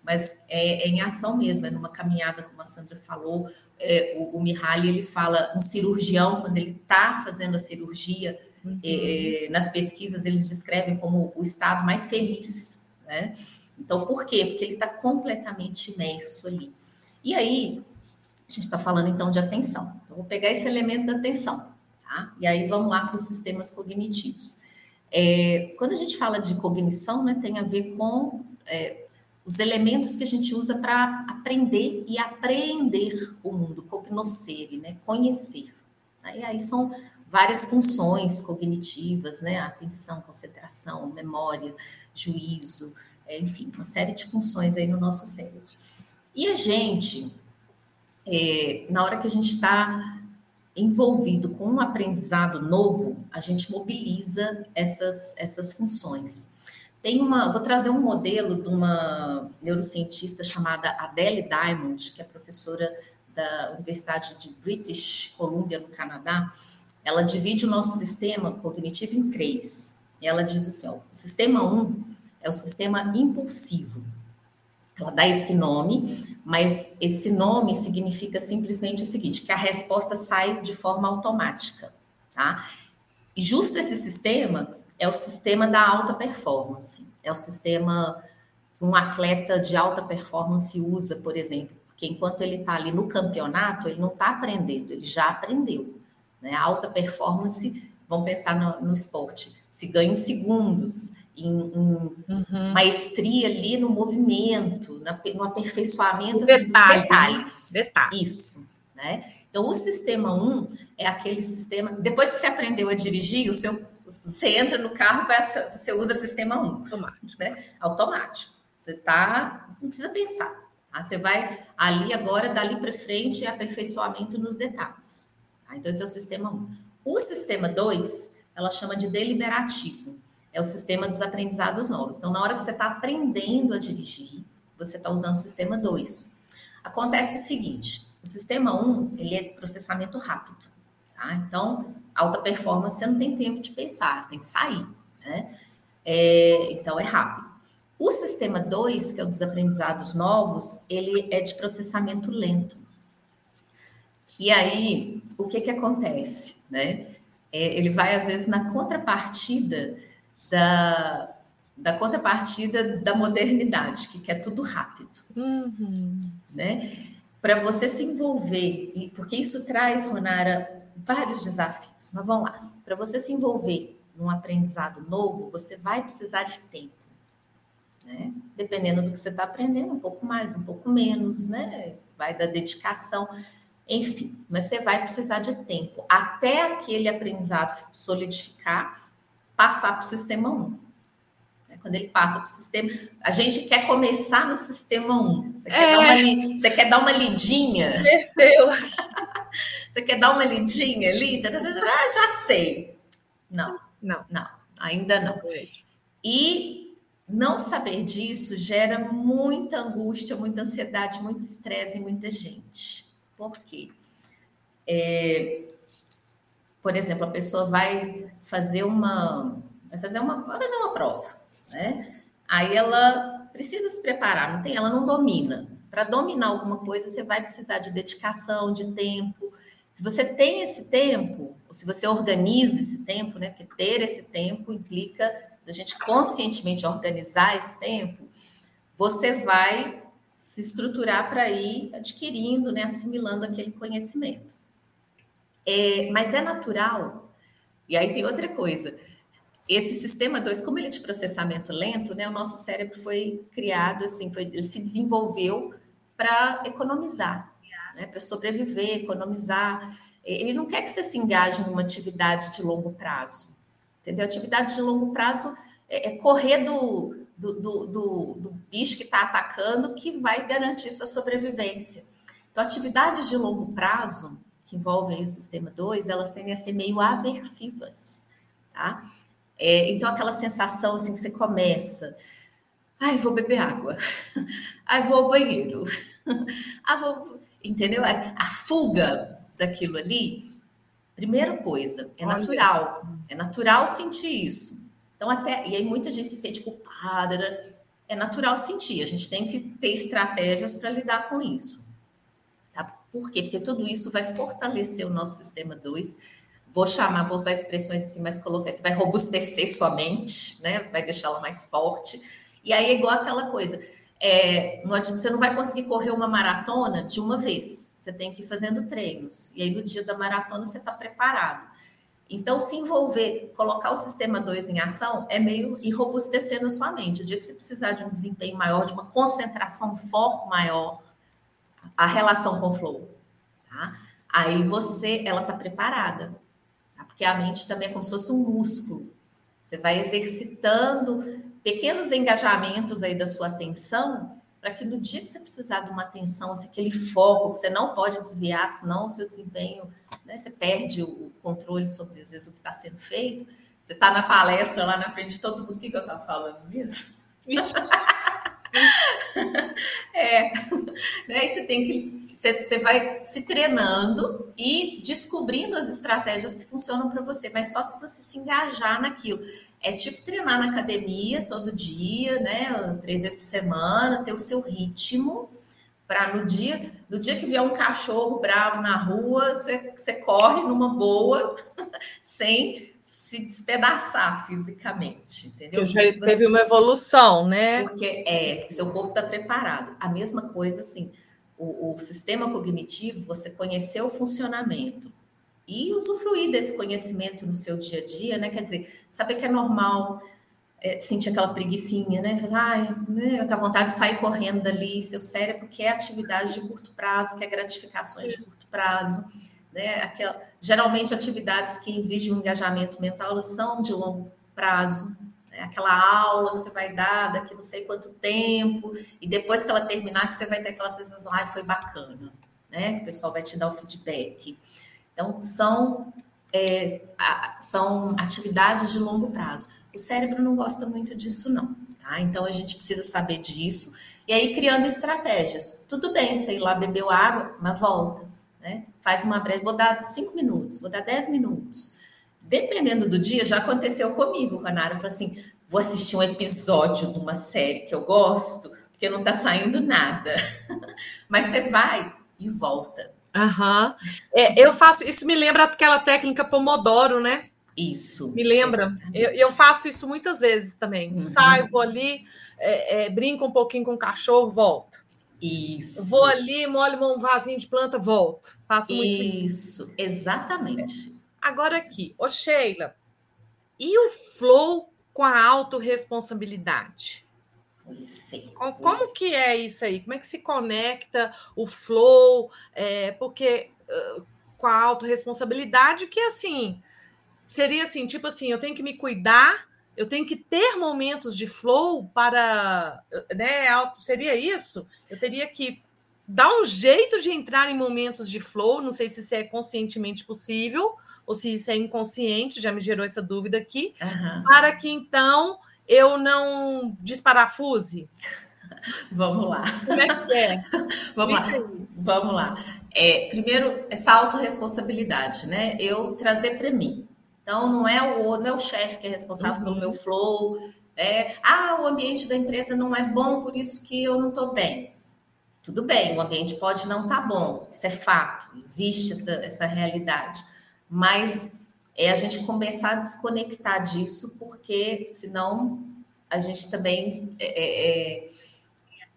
Mas é, é, em ação mesmo, é numa caminhada, como a Sandra falou. É, o, o Mihaly, ele fala, um cirurgião, quando ele está fazendo a cirurgia, Uhum. É, nas pesquisas, eles descrevem como o estado mais feliz, né? Então, por quê? Porque ele está completamente imerso ali. E aí, a gente está falando então de atenção. Então, vou pegar esse elemento da atenção, tá? E aí vamos lá para os sistemas cognitivos. É, quando a gente fala de cognição, né, tem a ver com é, os elementos que a gente usa para aprender e aprender o mundo, cognoscere, né, conhecer. E aí são várias funções cognitivas, né? Atenção, concentração, memória, juízo, é, enfim, uma série de funções aí no nosso cérebro. E a gente, é, na hora que a gente está envolvido com um aprendizado novo, a gente mobiliza essas, essas funções. Tem uma, vou trazer um modelo de uma neurocientista chamada Adele Diamond, que é professora da Universidade de British Columbia, no Canadá, ela divide o nosso sistema cognitivo em três. E ela diz assim: ó, o sistema 1 um é o sistema impulsivo. Ela dá esse nome, mas esse nome significa simplesmente o seguinte: que a resposta sai de forma automática, tá? E justo esse sistema é o sistema da alta performance. É o sistema que um atleta de alta performance usa, por exemplo, porque enquanto ele está ali no campeonato, ele não está aprendendo, ele já aprendeu. Né? alta performance, vamos pensar no, no esporte, se ganha em segundos, em, em uhum. maestria ali no movimento, na, no aperfeiçoamento assim, Detalhe, dos detalhes. Detalhe. Isso. Né? Então, o sistema 1 é aquele sistema. Depois que você aprendeu a dirigir, o seu, você entra no carro você usa sistema 1. Automático. Né? Automático. Você tá. Você não precisa pensar. Tá? Você vai ali agora, dali para frente, é aperfeiçoamento nos detalhes. Tá? Então, esse é o sistema 1. O sistema 2, ela chama de deliberativo. É o sistema dos aprendizados novos. Então, na hora que você está aprendendo a dirigir, você está usando o sistema 2. Acontece o seguinte, o sistema 1, ele é processamento rápido. Tá? Então, alta performance você não tem tempo de pensar, tem que sair. Né? É, então, é rápido. O sistema 2, que é o dos aprendizados novos, ele é de processamento lento. E aí, o que, que acontece? Né? É, ele vai, às vezes, na contrapartida da, da contrapartida da modernidade, que quer tudo rápido. Uhum. Né? Para você se envolver, porque isso traz, Ronara, vários desafios. Mas vamos lá. Para você se envolver num aprendizado novo, você vai precisar de tempo. Né? Dependendo do que você está aprendendo, um pouco mais, um pouco menos, né? Vai da dedicação. Enfim, mas você vai precisar de tempo até aquele aprendizado solidificar, passar para o sistema 1. Né, quando ele passa para o sistema, a gente quer começar no sistema 1. Você quer, é. dar, uma, você quer dar uma lidinha? Meu *laughs* Você quer dar uma lidinha ali? Já sei. Não, não, não, ainda não. E não saber disso gera muita angústia, muita ansiedade, muito estresse em muita gente. Por quê? É, por exemplo, a pessoa vai fazer uma vai fazer uma vai fazer uma prova, né? Aí ela precisa se preparar, não tem, ela não domina. Para dominar alguma coisa, você vai precisar de dedicação, de tempo. Se você tem esse tempo, ou se você organiza esse tempo, né? Porque ter esse tempo implica a gente conscientemente organizar esse tempo, você vai se estruturar para ir adquirindo, né, assimilando aquele conhecimento. É, mas é natural. E aí tem outra coisa. Esse sistema 2, como ele é de processamento lento, né, o nosso cérebro foi criado assim, foi, ele se desenvolveu para economizar, né, para sobreviver, economizar. Ele não quer que você se engaje numa atividade de longo prazo. Entendeu? Atividade de longo prazo é, é correr do, do, do, do, do bicho que está atacando que vai garantir sua sobrevivência. Então, atividades de longo prazo, que envolvem o sistema 2, elas tendem a ser meio aversivas, tá? É, então, aquela sensação assim que você começa, ai, vou beber água, *laughs* ai, vou ao banheiro, *laughs* ah, vou... entendeu? A, a fuga daquilo ali, primeira coisa, é natural, é natural sentir isso. Então, até. E aí muita gente se sente culpada. Né? É natural sentir, a gente tem que ter estratégias para lidar com isso. Por quê? Porque tudo isso vai fortalecer o nosso sistema 2. Vou chamar, vou usar expressões assim, mas colocar vai robustecer sua mente, né? Vai deixá-la mais forte. E aí é igual aquela coisa. É, não adianta, você não vai conseguir correr uma maratona de uma vez. Você tem que ir fazendo treinos. E aí, no dia da maratona, você está preparado. Então, se envolver, colocar o sistema 2 em ação, é meio ir robustecendo a sua mente. O dia que você precisar de um desempenho maior, de uma concentração, um foco maior, a relação com o flow, tá? Aí você, ela tá preparada, tá? Porque a mente também é como se fosse um músculo. Você vai exercitando pequenos engajamentos aí da sua atenção para que no dia que você precisar de uma atenção, assim, aquele foco que você não pode desviar, senão o seu desempenho, né, você perde o controle sobre, às vezes, o que está sendo feito. Você está na palestra lá na frente de todo mundo, o que, que eu estava falando mesmo? *laughs* é, né, você tem que você, você, vai se treinando e descobrindo as estratégias que funcionam para você, mas só se você se engajar naquilo. É tipo treinar na academia todo dia, né? Três vezes por semana, ter o seu ritmo para no dia, no dia que vier um cachorro bravo na rua, você, você corre numa boa, *laughs* sem se despedaçar fisicamente, entendeu? Já teve uma evolução, né? Porque é, seu corpo está preparado. A mesma coisa, assim, o, o sistema cognitivo, você conhecer o funcionamento, e usufruir desse conhecimento no seu dia a dia, né? Quer dizer, saber que é normal é, sentir aquela preguiçinha, né? Ai, né? a vontade de sair correndo dali, seu cérebro quer atividades de curto prazo, quer gratificações de curto prazo, né? Aquela, geralmente atividades que exigem um engajamento mental são de longo prazo, né? aquela aula que você vai dar daqui não sei quanto tempo, e depois que ela terminar, que você vai ter aquela sensação, ai, foi bacana, né? O pessoal vai te dar o feedback. Então, são, é, são atividades de longo prazo. O cérebro não gosta muito disso, não. Tá? Então, a gente precisa saber disso. E aí, criando estratégias. Tudo bem, sei lá, bebeu água, mas volta. Né? Faz uma breve, vou dar cinco minutos, vou dar dez minutos. Dependendo do dia, já aconteceu comigo, Ronara. Falou assim: vou assistir um episódio de uma série que eu gosto, porque não está saindo nada. *laughs* Mas você vai e volta. Aham. Uhum. É, eu faço. Isso me lembra aquela técnica Pomodoro, né? Isso. Me lembra. Eu, eu, faço isso muitas vezes também. Uhum. Saio, vou ali, é, é, brinco um pouquinho com o cachorro, volto. Isso. Vou ali, molho um vasinho de planta, volto. Faço muito isso. Isso, exatamente. Agora aqui, ô Sheila, e o flow com a autorresponsabilidade? Pois é, como, como que é isso aí? Como é que se conecta o flow? É, porque uh, com a autorresponsabilidade, que assim, seria assim, tipo assim, eu tenho que me cuidar, eu tenho que ter momentos de flow para, né, auto, seria isso? Eu teria que dar um jeito de entrar em momentos de flow, não sei se isso é conscientemente possível ou se isso é inconsciente, já me gerou essa dúvida aqui, uhum. para que então eu não desparafuse. Vamos lá. Como é que é? *laughs* Vamos lá. Vamos lá. É, primeiro, essa autorresponsabilidade, né? Eu trazer para mim. Então, não é o, não é o chefe que é responsável uhum. pelo meu flow. É, ah, o ambiente da empresa não é bom, por isso que eu não estou bem. Tudo bem, o ambiente pode não estar tá bom, isso é fato, existe essa, essa realidade. Mas é a gente começar a desconectar disso, porque senão a gente também é, é, é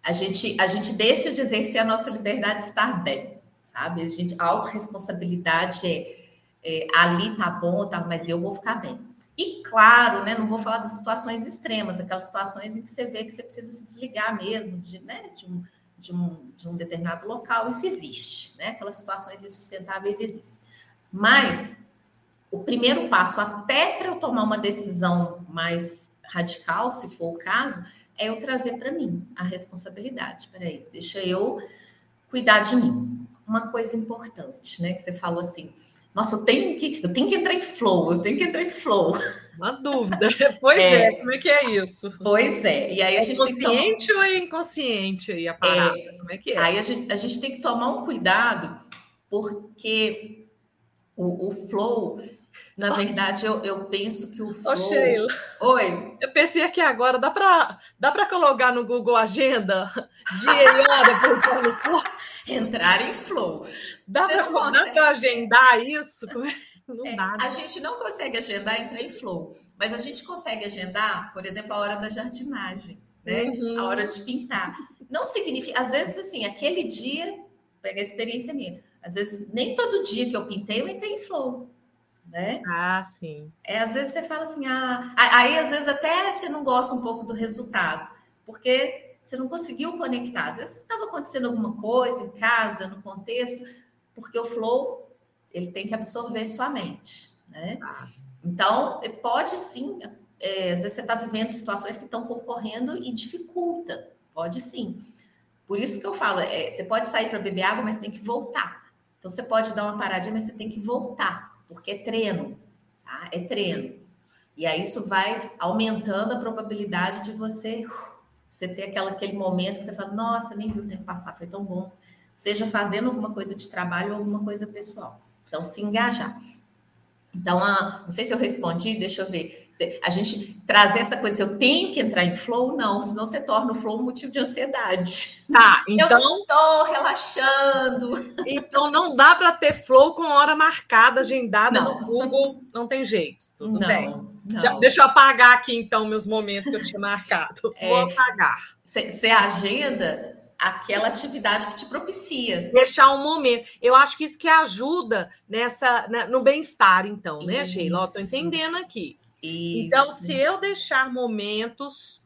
a gente a gente deixa de exercer a nossa liberdade de estar bem, sabe? A gente a autorresponsabilidade é é, ali tá bom, tá, mas eu vou ficar bem. E claro, né, não vou falar das situações extremas, aquelas situações em que você vê que você precisa se desligar mesmo de, né, de, um, de, um, de um determinado local, isso existe, né? Aquelas situações insustentáveis existem. Mas o primeiro passo, até para eu tomar uma decisão mais radical, se for o caso, é eu trazer para mim a responsabilidade. Peraí, deixa eu cuidar de mim. Uma coisa importante, né? Que você falou assim, nossa, eu tenho que, eu tenho que entrar em flow, eu tenho que entrar em flow. Uma dúvida. *laughs* Pois é, é como é que é isso? Pois é. E aí a é gente consciente tomar... ou é inconsciente aí a parada? É, como é que é? Aí a gente, a gente tem que tomar um cuidado, porque o, o flow na verdade, eu, eu penso que o flow... Ô, Sheila. Oi. Eu pensei aqui agora, dá para dá para colocar no Google Agenda dia e hora para entrar no flow? Entrar em flow. Dá para agendar isso? Não é, dá, né? A gente não consegue agendar entrar em flow, mas a gente consegue agendar, por exemplo, a hora da jardinagem, né? Uhum. A hora de pintar. Não significa, às vezes, assim, aquele dia, pega a experiência minha, às vezes, nem todo dia que eu pintei, eu entrei em flow né? Ah, sim. É, às vezes você fala assim, ah, aí às vezes até você não gosta um pouco do resultado, porque você não conseguiu conectar. Às vezes estava acontecendo alguma coisa em casa, no contexto, porque o flow ele tem que absorver sua mente, né? Ah. Então, pode sim, é, às vezes você está vivendo situações que estão concorrendo e dificulta, pode sim. Por isso que eu falo, é, você pode sair para beber água, mas tem que voltar. Então, você pode dar uma paradinha, mas você tem que voltar porque é treino, tá? É treino. E aí isso vai aumentando a probabilidade de você, você ter aquela, aquele momento que você fala, nossa, nem vi o tempo passar, foi tão bom. Seja fazendo alguma coisa de trabalho ou alguma coisa pessoal. Então, se engajar. Então, não sei se eu respondi, deixa eu ver. A gente trazer essa coisa, eu tenho que entrar em flow, não, senão você torna o flow um motivo de ansiedade. Tá, *laughs* então. Eu não tô relaxando. Então não dá para ter flow com hora marcada, agendada não. no Google, não tem jeito. Tudo não, bem. Não. Já, deixa eu apagar aqui então meus momentos que eu tinha marcado. Vou é, apagar. Você agenda aquela atividade que te propicia. Deixar um momento. Eu acho que isso que ajuda nessa né, no bem-estar, então, né. Sheila? Estou entendendo aqui. Isso. Então, se eu deixar momentos,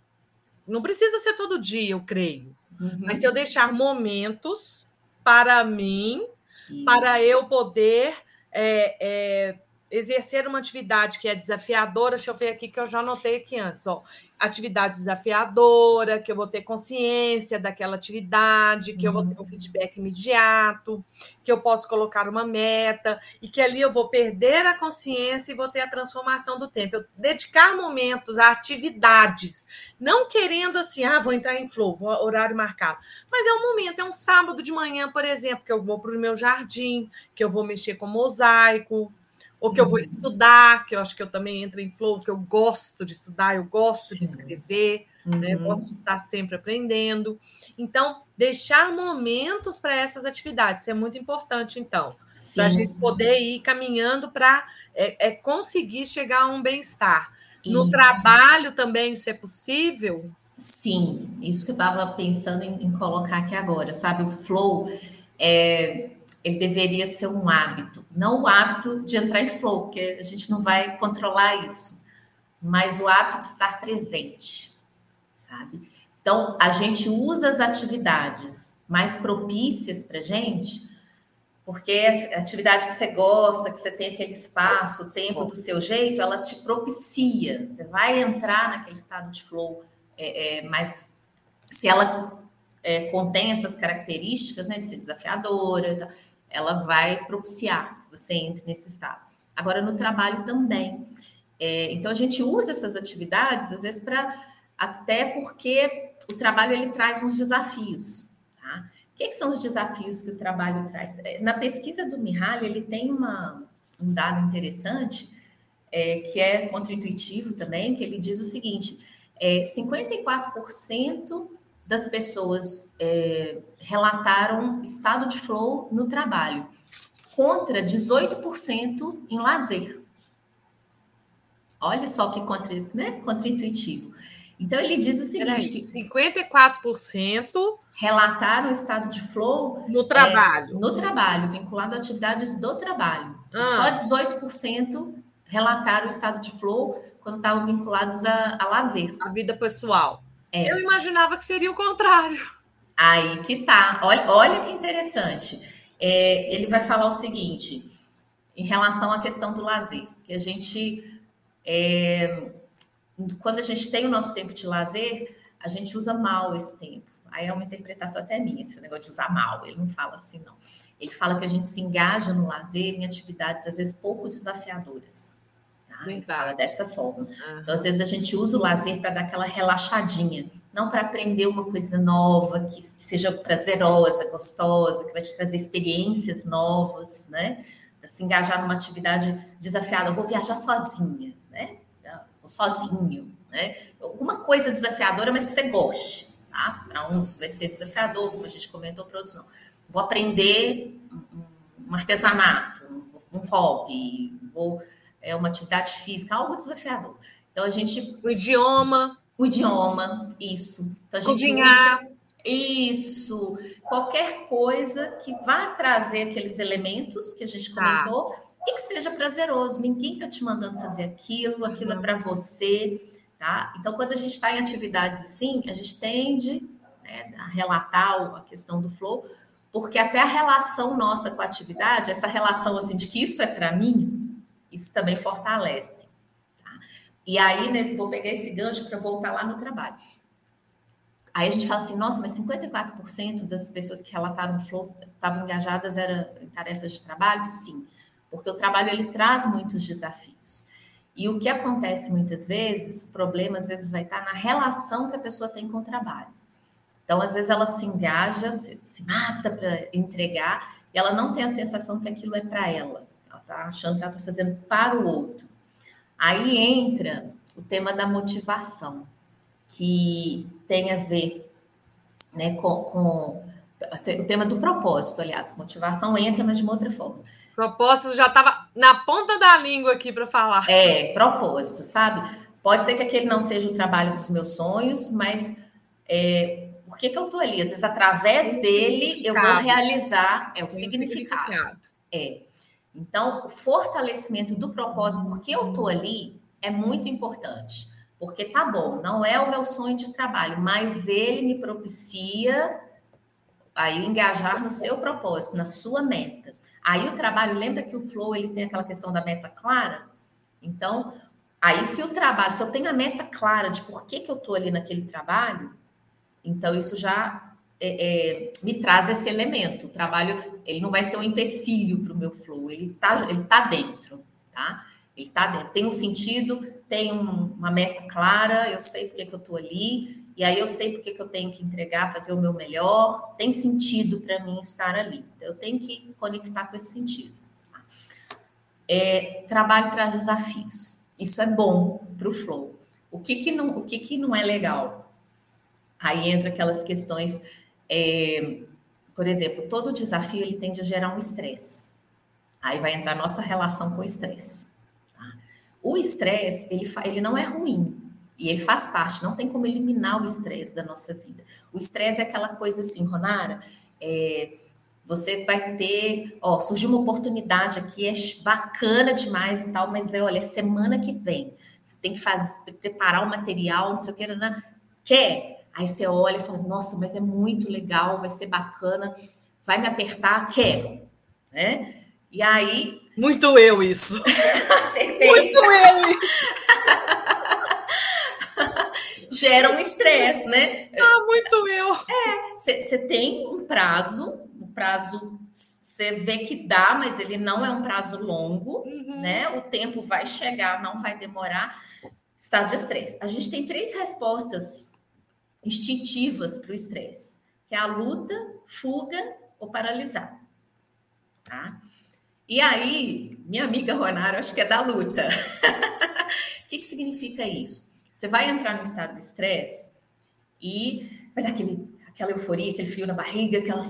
não precisa ser todo dia, eu creio, uhum. mas se eu deixar momentos para mim, isso. para eu poder é, é, exercer uma atividade que é desafiadora, deixa eu ver aqui que eu já anotei aqui antes, ó. Atividade desafiadora, que eu vou ter consciência daquela atividade, que uhum. eu vou ter um feedback imediato, que eu posso colocar uma meta, e que ali eu vou perder a consciência e vou ter a transformação do tempo. Eu dedicar momentos a atividades, não querendo assim, ah, vou entrar em flow, vou horário marcado. Mas é um momento, é um sábado de manhã, por exemplo, que eu vou para o meu jardim, que eu vou mexer com mosaico, ou que eu vou uhum. estudar, que eu acho que eu também entro em flow, que eu gosto de estudar, eu gosto Sim. de escrever, uhum. né? eu gosto de estar sempre aprendendo. Então, deixar momentos para essas atividades, é muito importante, então, para a gente poder ir caminhando para é, é, conseguir chegar a um bem-estar. No trabalho também, se é possível? Sim, isso que eu estava pensando em, em colocar aqui agora, sabe? O flow é ele deveria ser um hábito, não o hábito de entrar em flow, porque a gente não vai controlar isso, mas o hábito de estar presente, sabe? Então, a gente usa as atividades mais propícias para gente, porque a atividade que você gosta, que você tem aquele espaço, o tempo do seu jeito, ela te propicia. Você vai entrar naquele estado de flow, é, é, mas se ela é, contém essas características, né, de ser desafiadora, ela vai propiciar que você entre nesse estado. Agora, no trabalho também. É, então, a gente usa essas atividades, às vezes, para. Até porque o trabalho ele traz uns desafios. Tá? O que, que, são os desafios que o trabalho traz? É, na pesquisa do Mihaly, ele tem uma, um dado interessante, é, que é contraintuitivo também, que ele diz o seguinte: é, 54% das pessoas é, relataram estado de flow no trabalho, contra 18% em lazer. Olha só que contra, né, contra-intuitivo. Então, ele diz o seguinte: que 54% relataram o estado de flow no trabalho. É, no trabalho, vinculado a atividades do trabalho. Ah. Só 18% relataram o estado de flow quando estavam vinculados a, a lazer. A vida pessoal. É. Eu imaginava que seria o contrário. Aí que tá. Olha, olha que interessante. É, ele vai falar o seguinte em relação à questão do lazer, que a gente, é, quando a gente tem o nosso tempo de lazer, a gente usa mal esse tempo. Aí é uma interpretação até minha, esse negócio de usar mal. Ele não fala assim, não. Ele fala que a gente se engaja no lazer em atividades, às vezes, pouco desafiadoras. Fala dessa forma. Uhum. Então, às vezes, a gente usa o lazer para dar aquela relaxadinha, não para aprender uma coisa nova, que seja prazerosa, gostosa, que vai te trazer experiências novas, né? Para se engajar numa atividade desafiada. Eu vou viajar sozinha, né? Ou sozinho, né? Alguma coisa desafiadora, mas que você goste, tá? Para uns vai ser desafiador, como a gente comentou, para outros não. Vou aprender um artesanato, um hobby, vou é uma atividade física, algo desafiador. Então a gente. O idioma. O idioma, isso. Então, a gente Cozinhar. Usa, isso. Qualquer coisa que vá trazer aqueles elementos que a gente tá. comentou tá. e que seja prazeroso. Ninguém está te mandando fazer aquilo, aquilo uhum. é para você. Tá? Então, quando a gente está em atividades assim, a gente tende né, a relatar a questão do flow, porque até a relação nossa com a atividade, essa relação assim de que isso é para mim, isso também fortalece. Tá? E aí, nesse, vou pegar esse gancho para voltar lá no trabalho. Aí a gente fala assim, nossa, mas 54% das pessoas que relataram flow estavam engajadas era em tarefas de trabalho? Sim, porque o trabalho ele traz muitos desafios. E o que acontece muitas vezes, o problema às vezes vai estar na relação que a pessoa tem com o trabalho. Então, às vezes ela se engaja, se, se mata para entregar, e ela não tem a sensação que aquilo é para ela tá achando que ela está fazendo para o outro. Aí entra o tema da motivação, que tem a ver né, com, com o tema do propósito, aliás, motivação entra, mas de uma outra forma. Propósito já estava na ponta da língua aqui para falar. É, propósito, sabe? Pode ser que aquele não seja o trabalho dos meus sonhos, mas é, por que, que eu estou ali? Às vezes, através dele, eu vou realizar é o significado. significado. É. Então, o fortalecimento do propósito, porque eu estou ali, é muito importante. Porque tá bom, não é o meu sonho de trabalho, mas ele me propicia aí engajar no seu propósito, na sua meta. Aí o trabalho, lembra que o flow ele tem aquela questão da meta clara? Então, aí se o trabalho, se eu tenho a meta clara de por que, que eu estou ali naquele trabalho, então isso já é, é, me traz esse elemento. O trabalho, ele não vai ser um empecilho para o meu flow, ele está ele tá dentro, tá? Ele está dentro. Tem um sentido, tem um, uma meta clara, eu sei por que, eu estou ali, e aí eu sei por que, eu tenho que entregar, fazer o meu melhor, tem sentido para mim estar ali. Eu tenho que conectar com esse sentido. Tá? É, trabalho traz desafios. Isso é bom para o flow. O que, que, não, o que, que não é legal? Aí entra aquelas questões, é, por exemplo, todo desafio ele tende a gerar um estresse. Aí vai entrar nossa relação com o estresse. Tá? O estresse, ele, ele não é ruim, e ele faz parte, não tem como eliminar o estresse da nossa vida. O estresse é aquela coisa assim, Ronara, é, você vai ter, ó, surgiu uma oportunidade aqui, é bacana demais e tal, mas é, olha, é semana que vem. Você tem que fazer, preparar o material, não sei o que, não, quer? Aí você olha e fala, nossa, mas é muito legal, vai ser bacana, vai me apertar, quero, né? E aí. Muito eu isso. *laughs* Acertei. Muito eu isso. *laughs* gera um estresse, né? Ah, muito eu. É, você tem um prazo, o prazo você vê que dá, mas ele não é um prazo longo, uhum. né? O tempo vai chegar, não vai demorar. Estado de estresse. A gente tem três respostas instintivas para o estresse, que é a luta, fuga ou paralisar. Tá? E aí, minha amiga Ronara, acho que é da luta. O *laughs* que, que significa isso? Você vai entrar no estado de estresse e vai dar aquele, aquela euforia, aquele frio na barriga, aquela,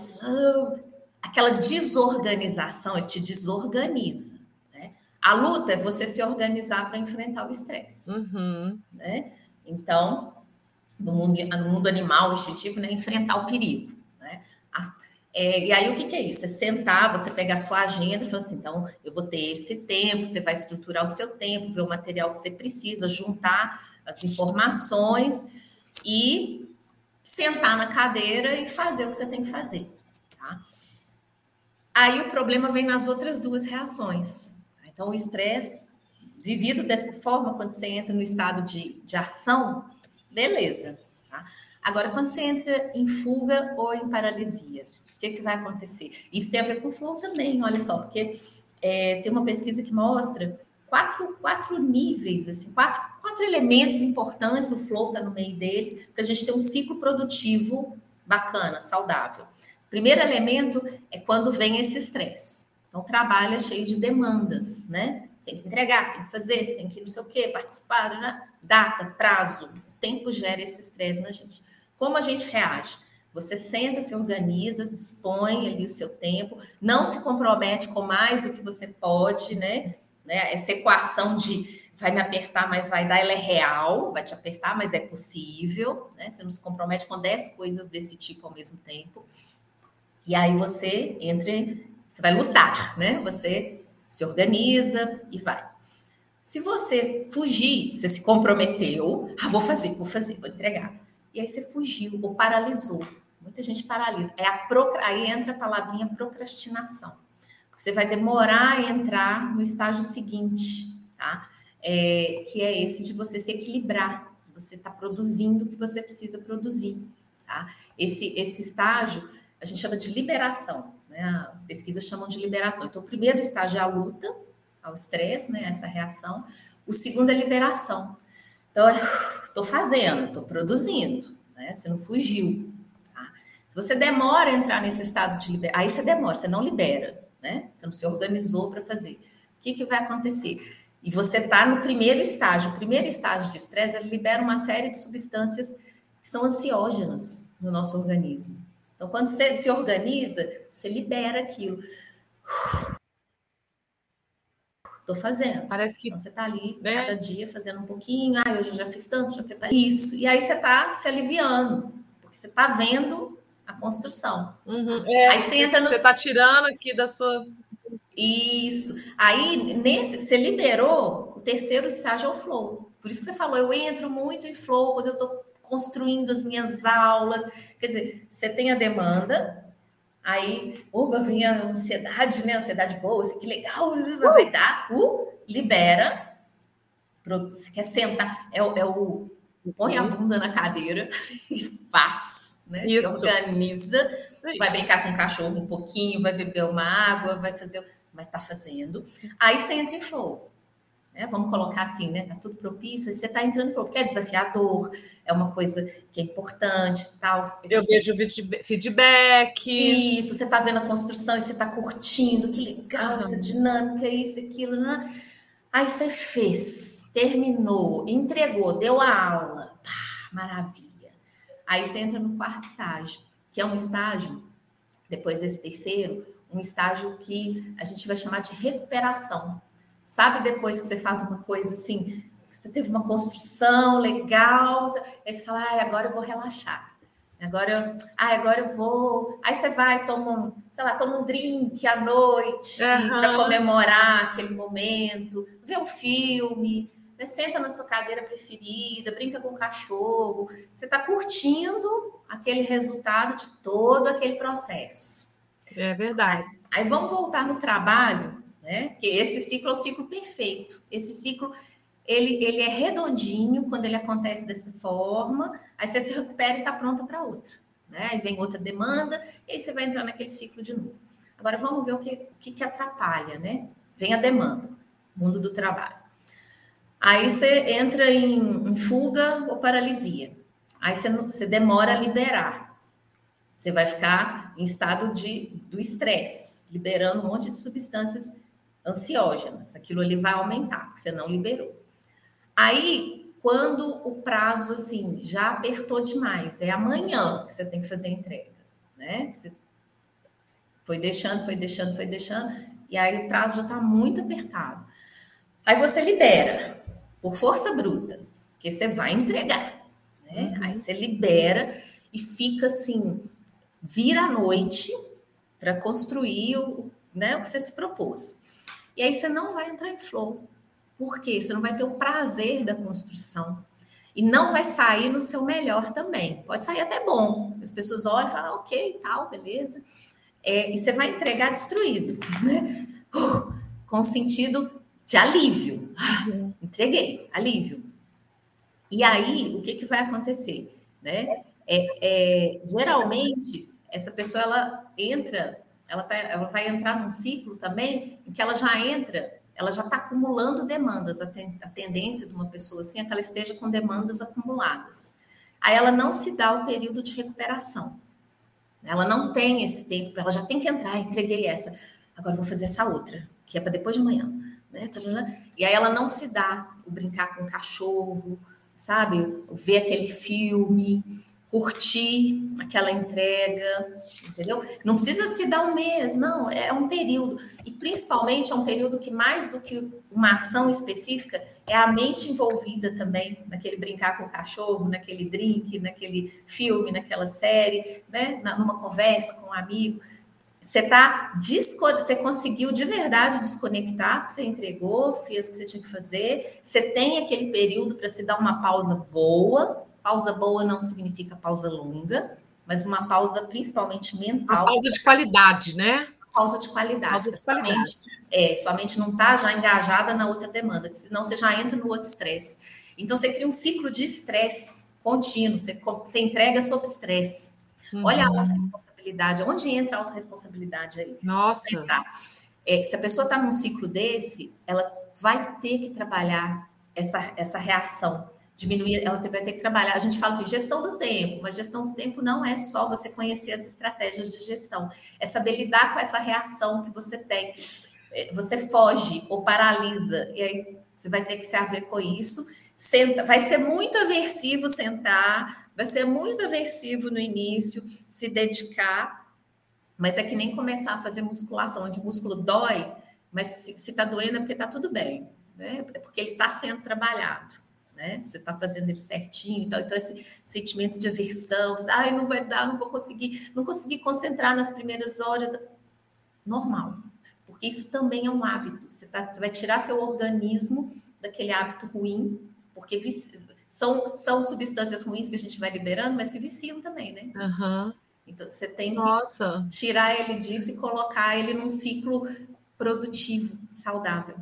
aquela desorganização, ele te desorganiza. Né? A luta é você se organizar para enfrentar o estresse. Uhum. Né? Então, no mundo, no mundo animal, instintivo, né? enfrentar o perigo. Né? A, é, e aí, o que, que, é isso? É sentar, você pegar a sua agenda e falar assim: então, eu vou ter esse tempo, você vai estruturar o seu tempo, ver o material que você precisa, juntar as informações e sentar na cadeira e fazer o que você tem que fazer. Tá? Aí o problema vem nas outras duas reações. Então, o estresse, vivido dessa forma, quando você entra no estado de, de ação, beleza. Tá? Agora, quando você entra em fuga ou em paralisia, o que, que vai acontecer? Isso tem a ver com flow também, olha só, porque é, tem uma pesquisa que mostra quatro, quatro níveis, assim, quatro, quatro elementos importantes, o flow está no meio deles, para a gente ter um ciclo produtivo bacana, saudável. Primeiro elemento é quando vem esse estresse. Então, trabalho é cheio de demandas, né? Tem que entregar, tem que fazer, tem que não sei o quê, participar, né? data, prazo. O tempo gera esse estresse na gente. Como a gente reage? Você senta, se organiza, dispõe ali o seu tempo, não se compromete com mais do que você pode, né? Né? Essa equação de vai me apertar, mas vai dar, ela é real, vai te apertar, mas é possível. Né? Você não se compromete com 10 coisas desse tipo ao mesmo tempo. E aí você entra, você vai lutar, né? Você se organiza e vai. Se você fugir, você se comprometeu, ah, vou fazer, vou fazer, vou entregar. E aí você fugiu ou paralisou. Muita gente paralisa. É a procra... Aí entra a palavrinha procrastinação. Você vai demorar a entrar no estágio seguinte, tá? É, que é esse de você se equilibrar, você está produzindo o que você precisa produzir, tá? Esse, esse estágio a gente chama de liberação, né? As pesquisas chamam de liberação. Então, o primeiro estágio é a luta, ao estresse, né? Essa reação. O segundo é liberação. Então, estou fazendo, estou produzindo, né? Você não fugiu. Tá? Se você demora a entrar nesse estado de liberação, aí você demora, você não libera né? Você não se organizou para fazer. O que, que vai acontecer? E você está no primeiro estágio. O primeiro estágio de estresse, ele libera uma série de substâncias que são ansiógenas no nosso organismo. Então, quando você se organiza, você libera aquilo. *sighs* Estou fazendo. Parece que então, você está ali é. cada dia fazendo um pouquinho. Ah, hoje eu já fiz tanto, já preparei isso. E aí você está se aliviando, porque você está vendo a construção. Uhum. É, aí você entra no... Você está tirando aqui da sua. Isso. Aí, nesse, você liberou, o terceiro estágio é o flow. Por isso que você falou, eu entro muito em flow quando eu estou construindo as minhas aulas. Quer dizer, você tem a demanda, Aí, oba, vem a ansiedade, né? Ansiedade boa, assim, que legal, vai dar, uh, libera. Você quer sentar, é, é o põe a bunda na cadeira *laughs* e faz, né? Isso. Se organiza, vai brincar com o cachorro um pouquinho, vai beber uma água, vai fazer, vai estar tá fazendo. Aí você entra em flow. Né? Vamos colocar assim, né? Tá tudo propício, aí você tá entrando flow, porque é desafiador, é uma coisa que é importante, tal. Eu vejo feedback. Isso, você tá vendo a construção e você tá curtindo, que legal, uhum. essa dinâmica, isso, aquilo, né? Aí você fez, terminou, entregou, deu a aula. Ah, maravilha. Aí você entra no quarto estágio, que é um estágio, depois desse terceiro, um estágio que a gente vai chamar de recuperação. Sabe depois que você faz uma coisa assim, você teve uma construção legal, aí você fala, ah, agora eu vou relaxar. Agora eu, ah, agora eu vou. Aí você vai, toma um, sei lá, toma um drink à noite uhum. para comemorar aquele momento, vê um filme, né? senta na sua cadeira preferida, brinca com o cachorro. Você está curtindo aquele resultado de todo aquele processo. É verdade. Aí, aí vamos voltar no trabalho, né? Porque esse ciclo é o ciclo perfeito. Esse ciclo ele, ele é redondinho quando ele acontece dessa forma, aí você se recupera e está pronta para outra. Né? Aí vem outra demanda, e aí você vai entrar naquele ciclo de novo. Agora vamos ver o que, o que, que atrapalha, né? Vem a demanda, mundo do trabalho. Aí você entra em, em fuga ou paralisia. Aí você, você demora a liberar. Você vai ficar em estado de, do estresse, liberando um monte de substâncias ansiógenas. Aquilo ali vai aumentar, porque você não liberou. Aí, quando o prazo assim já apertou demais, é amanhã que você tem que fazer a entrega, né? Você foi deixando, foi deixando, foi deixando, e aí o prazo já está muito apertado. Aí você libera por força bruta, que você vai entregar, né? Uhum. Aí você libera e fica assim, vira a noite para construir o, né, o que você se propôs. E aí você não vai entrar em flow. Por quê? Você não vai ter o prazer da construção. E não vai sair no seu melhor também. Pode sair até bom. As pessoas olham e falam, ah, ok, tal, beleza. É, e você vai entregar destruído, né? Uh, *laughs* com sentido de alívio. Uhum. Entreguei, alívio. E aí, o que, que vai acontecer? Né? É, é, geralmente, essa pessoa ela entra, ela, tá, ela vai entrar num ciclo também em que ela já entra ela já está acumulando demandas. A, ten, a tendência de uma pessoa assim é que ela esteja com demandas acumuladas. Aí ela não se dá o período de recuperação. Ela não tem esse tempo, ela já tem que entrar, entreguei essa, agora vou fazer essa outra, que é para depois de amanhã. Né? E aí ela não se dá o brincar com o cachorro, sabe? Ver aquele filme, curtir aquela entrega, entendeu? Não precisa se dar um mês, não, é um período. E principalmente é um período que, mais do que uma ação específica, é a mente envolvida também naquele brincar com o cachorro, naquele drink, naquele filme, naquela série, né? numa conversa com um amigo. Você tá você conseguiu de verdade desconectar, você entregou, fez o que você tinha que fazer. Você tem aquele período para se dar uma pausa boa, Pausa boa não significa pausa longa, mas uma pausa principalmente mental. Uma pausa de qualidade, né? Pausa de qualidade. Pausa de qualidade. Sua mente, é, sua mente não está já engajada na outra demanda, senão você já entra no outro estresse. Então você cria um ciclo de estresse contínuo, você, você entrega sob estresse. Uhum. Olha a autorresponsabilidade. Onde entra a autorresponsabilidade aí? Nossa. É, se a pessoa está num ciclo desse, ela vai ter que trabalhar essa, essa reação diminuir, ela vai ter que trabalhar. A gente fala assim, gestão do tempo, mas gestão do tempo não é só você conhecer as estratégias de gestão, é saber lidar com essa reação que você tem. É, você foge ou paralisa, e aí você vai ter que se haver com isso. Senta, vai ser muito aversivo sentar, vai ser muito aversivo no início, se dedicar, mas é que nem começar a fazer musculação, onde o músculo dói, mas se está doendo é porque está tudo bem, né? É porque ele está sendo trabalhado né? Você está fazendo ele certinho, então, então esse sentimento de aversão, ai, não vai dar, não vou conseguir, não consegui concentrar nas primeiras horas, normal, porque isso também é um hábito. Você, tá, você vai tirar seu organismo daquele hábito ruim, porque são, são substâncias ruins que a gente vai liberando, mas que viciam também, né? Uhum. Então você tem que Nossa. tirar ele disso e colocar ele num ciclo produtivo, saudável.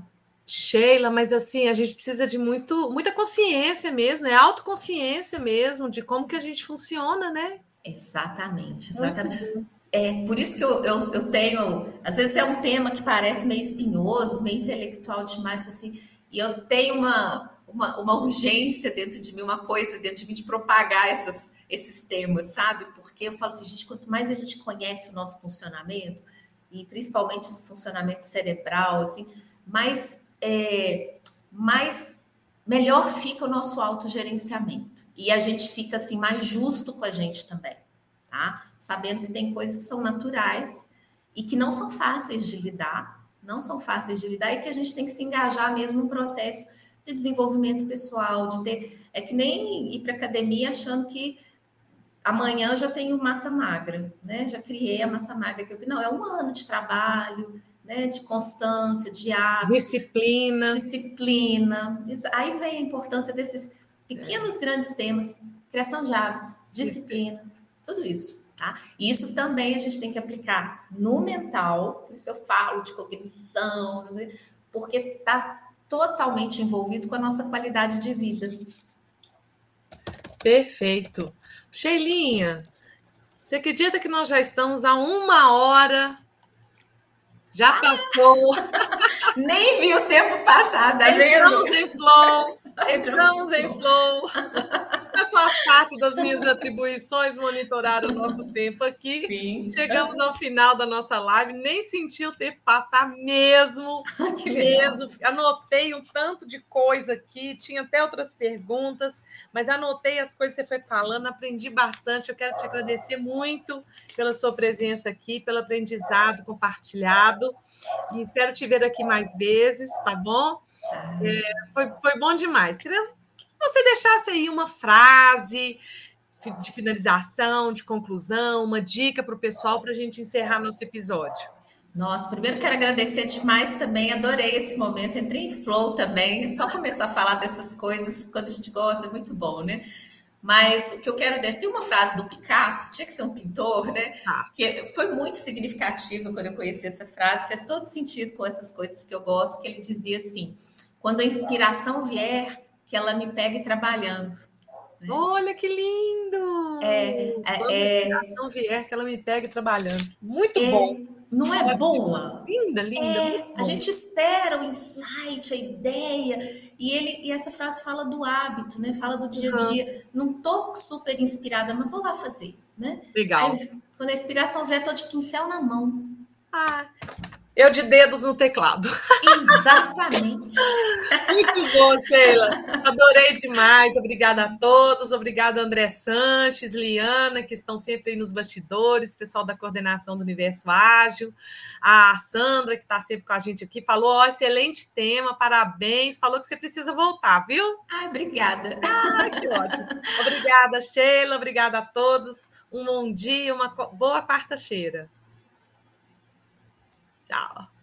Sheila, mas assim, a gente precisa de muito, muita consciência mesmo, é autoconsciência mesmo de como que a gente funciona, né? Exatamente, exatamente. É por isso que eu, eu, eu, tenho, às vezes é um tema que parece meio espinhoso, meio intelectual demais, assim, e eu tenho uma, uma, uma urgência dentro de mim, uma coisa dentro de mim de propagar essas, esses temas, sabe? Porque eu falo assim, gente, quanto mais a gente conhece o nosso funcionamento, e principalmente esse funcionamento cerebral, assim, mais, é, mais melhor fica o nosso autogerenciamento. E a gente fica assim mais justo com a gente também, tá? Sabendo que tem coisas que são naturais e que não são fáceis de lidar, não são fáceis de lidar e que a gente tem que se engajar mesmo no processo de desenvolvimento pessoal, de ter. É que nem ir para academia achando que amanhã eu já tenho massa magra, né? Já criei a massa magra que eu não é um ano de trabalho, né? De constância, de hábito, disciplina, disciplina. Aí vem a importância desses pequenos grandes temas: criação de hábito, disciplina, tudo isso. Tá? E isso também a gente tem que aplicar no mental, por isso eu falo de cognição, porque está totalmente envolvido com a nossa qualidade de vida. Perfeito. Sheilinha, você acredita que nós já estamos a uma hora? Já passou. *laughs* Nem vi o tempo passar, tá Entramos em flow. Entramos em flow. *laughs* faz parte das minhas atribuições monitorar o nosso tempo aqui. Sim. Chegamos ao final da nossa live, nem senti o tempo passar mesmo. *laughs* que mesmo. Anotei um tanto de coisa aqui, tinha até outras perguntas, mas anotei as coisas que você foi falando, aprendi bastante. Eu quero te agradecer muito pela sua presença aqui, pelo aprendizado compartilhado. E espero te ver aqui mais vezes, tá bom? É, foi, foi bom demais. Queria você deixasse aí uma frase de finalização, de conclusão, uma dica para o pessoal para a gente encerrar nosso episódio. Nossa, primeiro quero agradecer demais também, adorei esse momento, entrei em flow também, só começar a falar dessas coisas quando a gente gosta, é muito bom, né? Mas o que eu quero deixar, tem uma frase do Picasso, tinha que ser um pintor, né? Ah. Que foi muito significativa quando eu conheci essa frase, faz todo sentido com essas coisas que eu gosto, que ele dizia assim: quando a inspiração vier, que ela me pegue trabalhando. Né? Olha que lindo! É, é Quando é, a vier, que ela me pegue trabalhando. Muito é, bom. Não é boa? Linda, linda. É, a gente espera o insight, a ideia, e ele e essa frase fala do hábito, né? Fala do dia a dia. Uhum. Não tô super inspirada, mas vou lá fazer, né? Legal. Aí, quando a inspiração vier, tô de pincel na mão. Ah, eu de dedos no teclado. Exatamente. *laughs* Muito bom, Sheila. Adorei demais. Obrigada a todos. Obrigada, André Sanches, Liana, que estão sempre aí nos bastidores, pessoal da coordenação do Universo Ágil, a Sandra, que está sempre com a gente aqui, falou: oh, excelente tema, parabéns. Falou que você precisa voltar, viu? Ai, obrigada. Ai, que ótimo. Obrigada, Sheila. Obrigada a todos. Um bom dia, uma boa quarta-feira. 咋了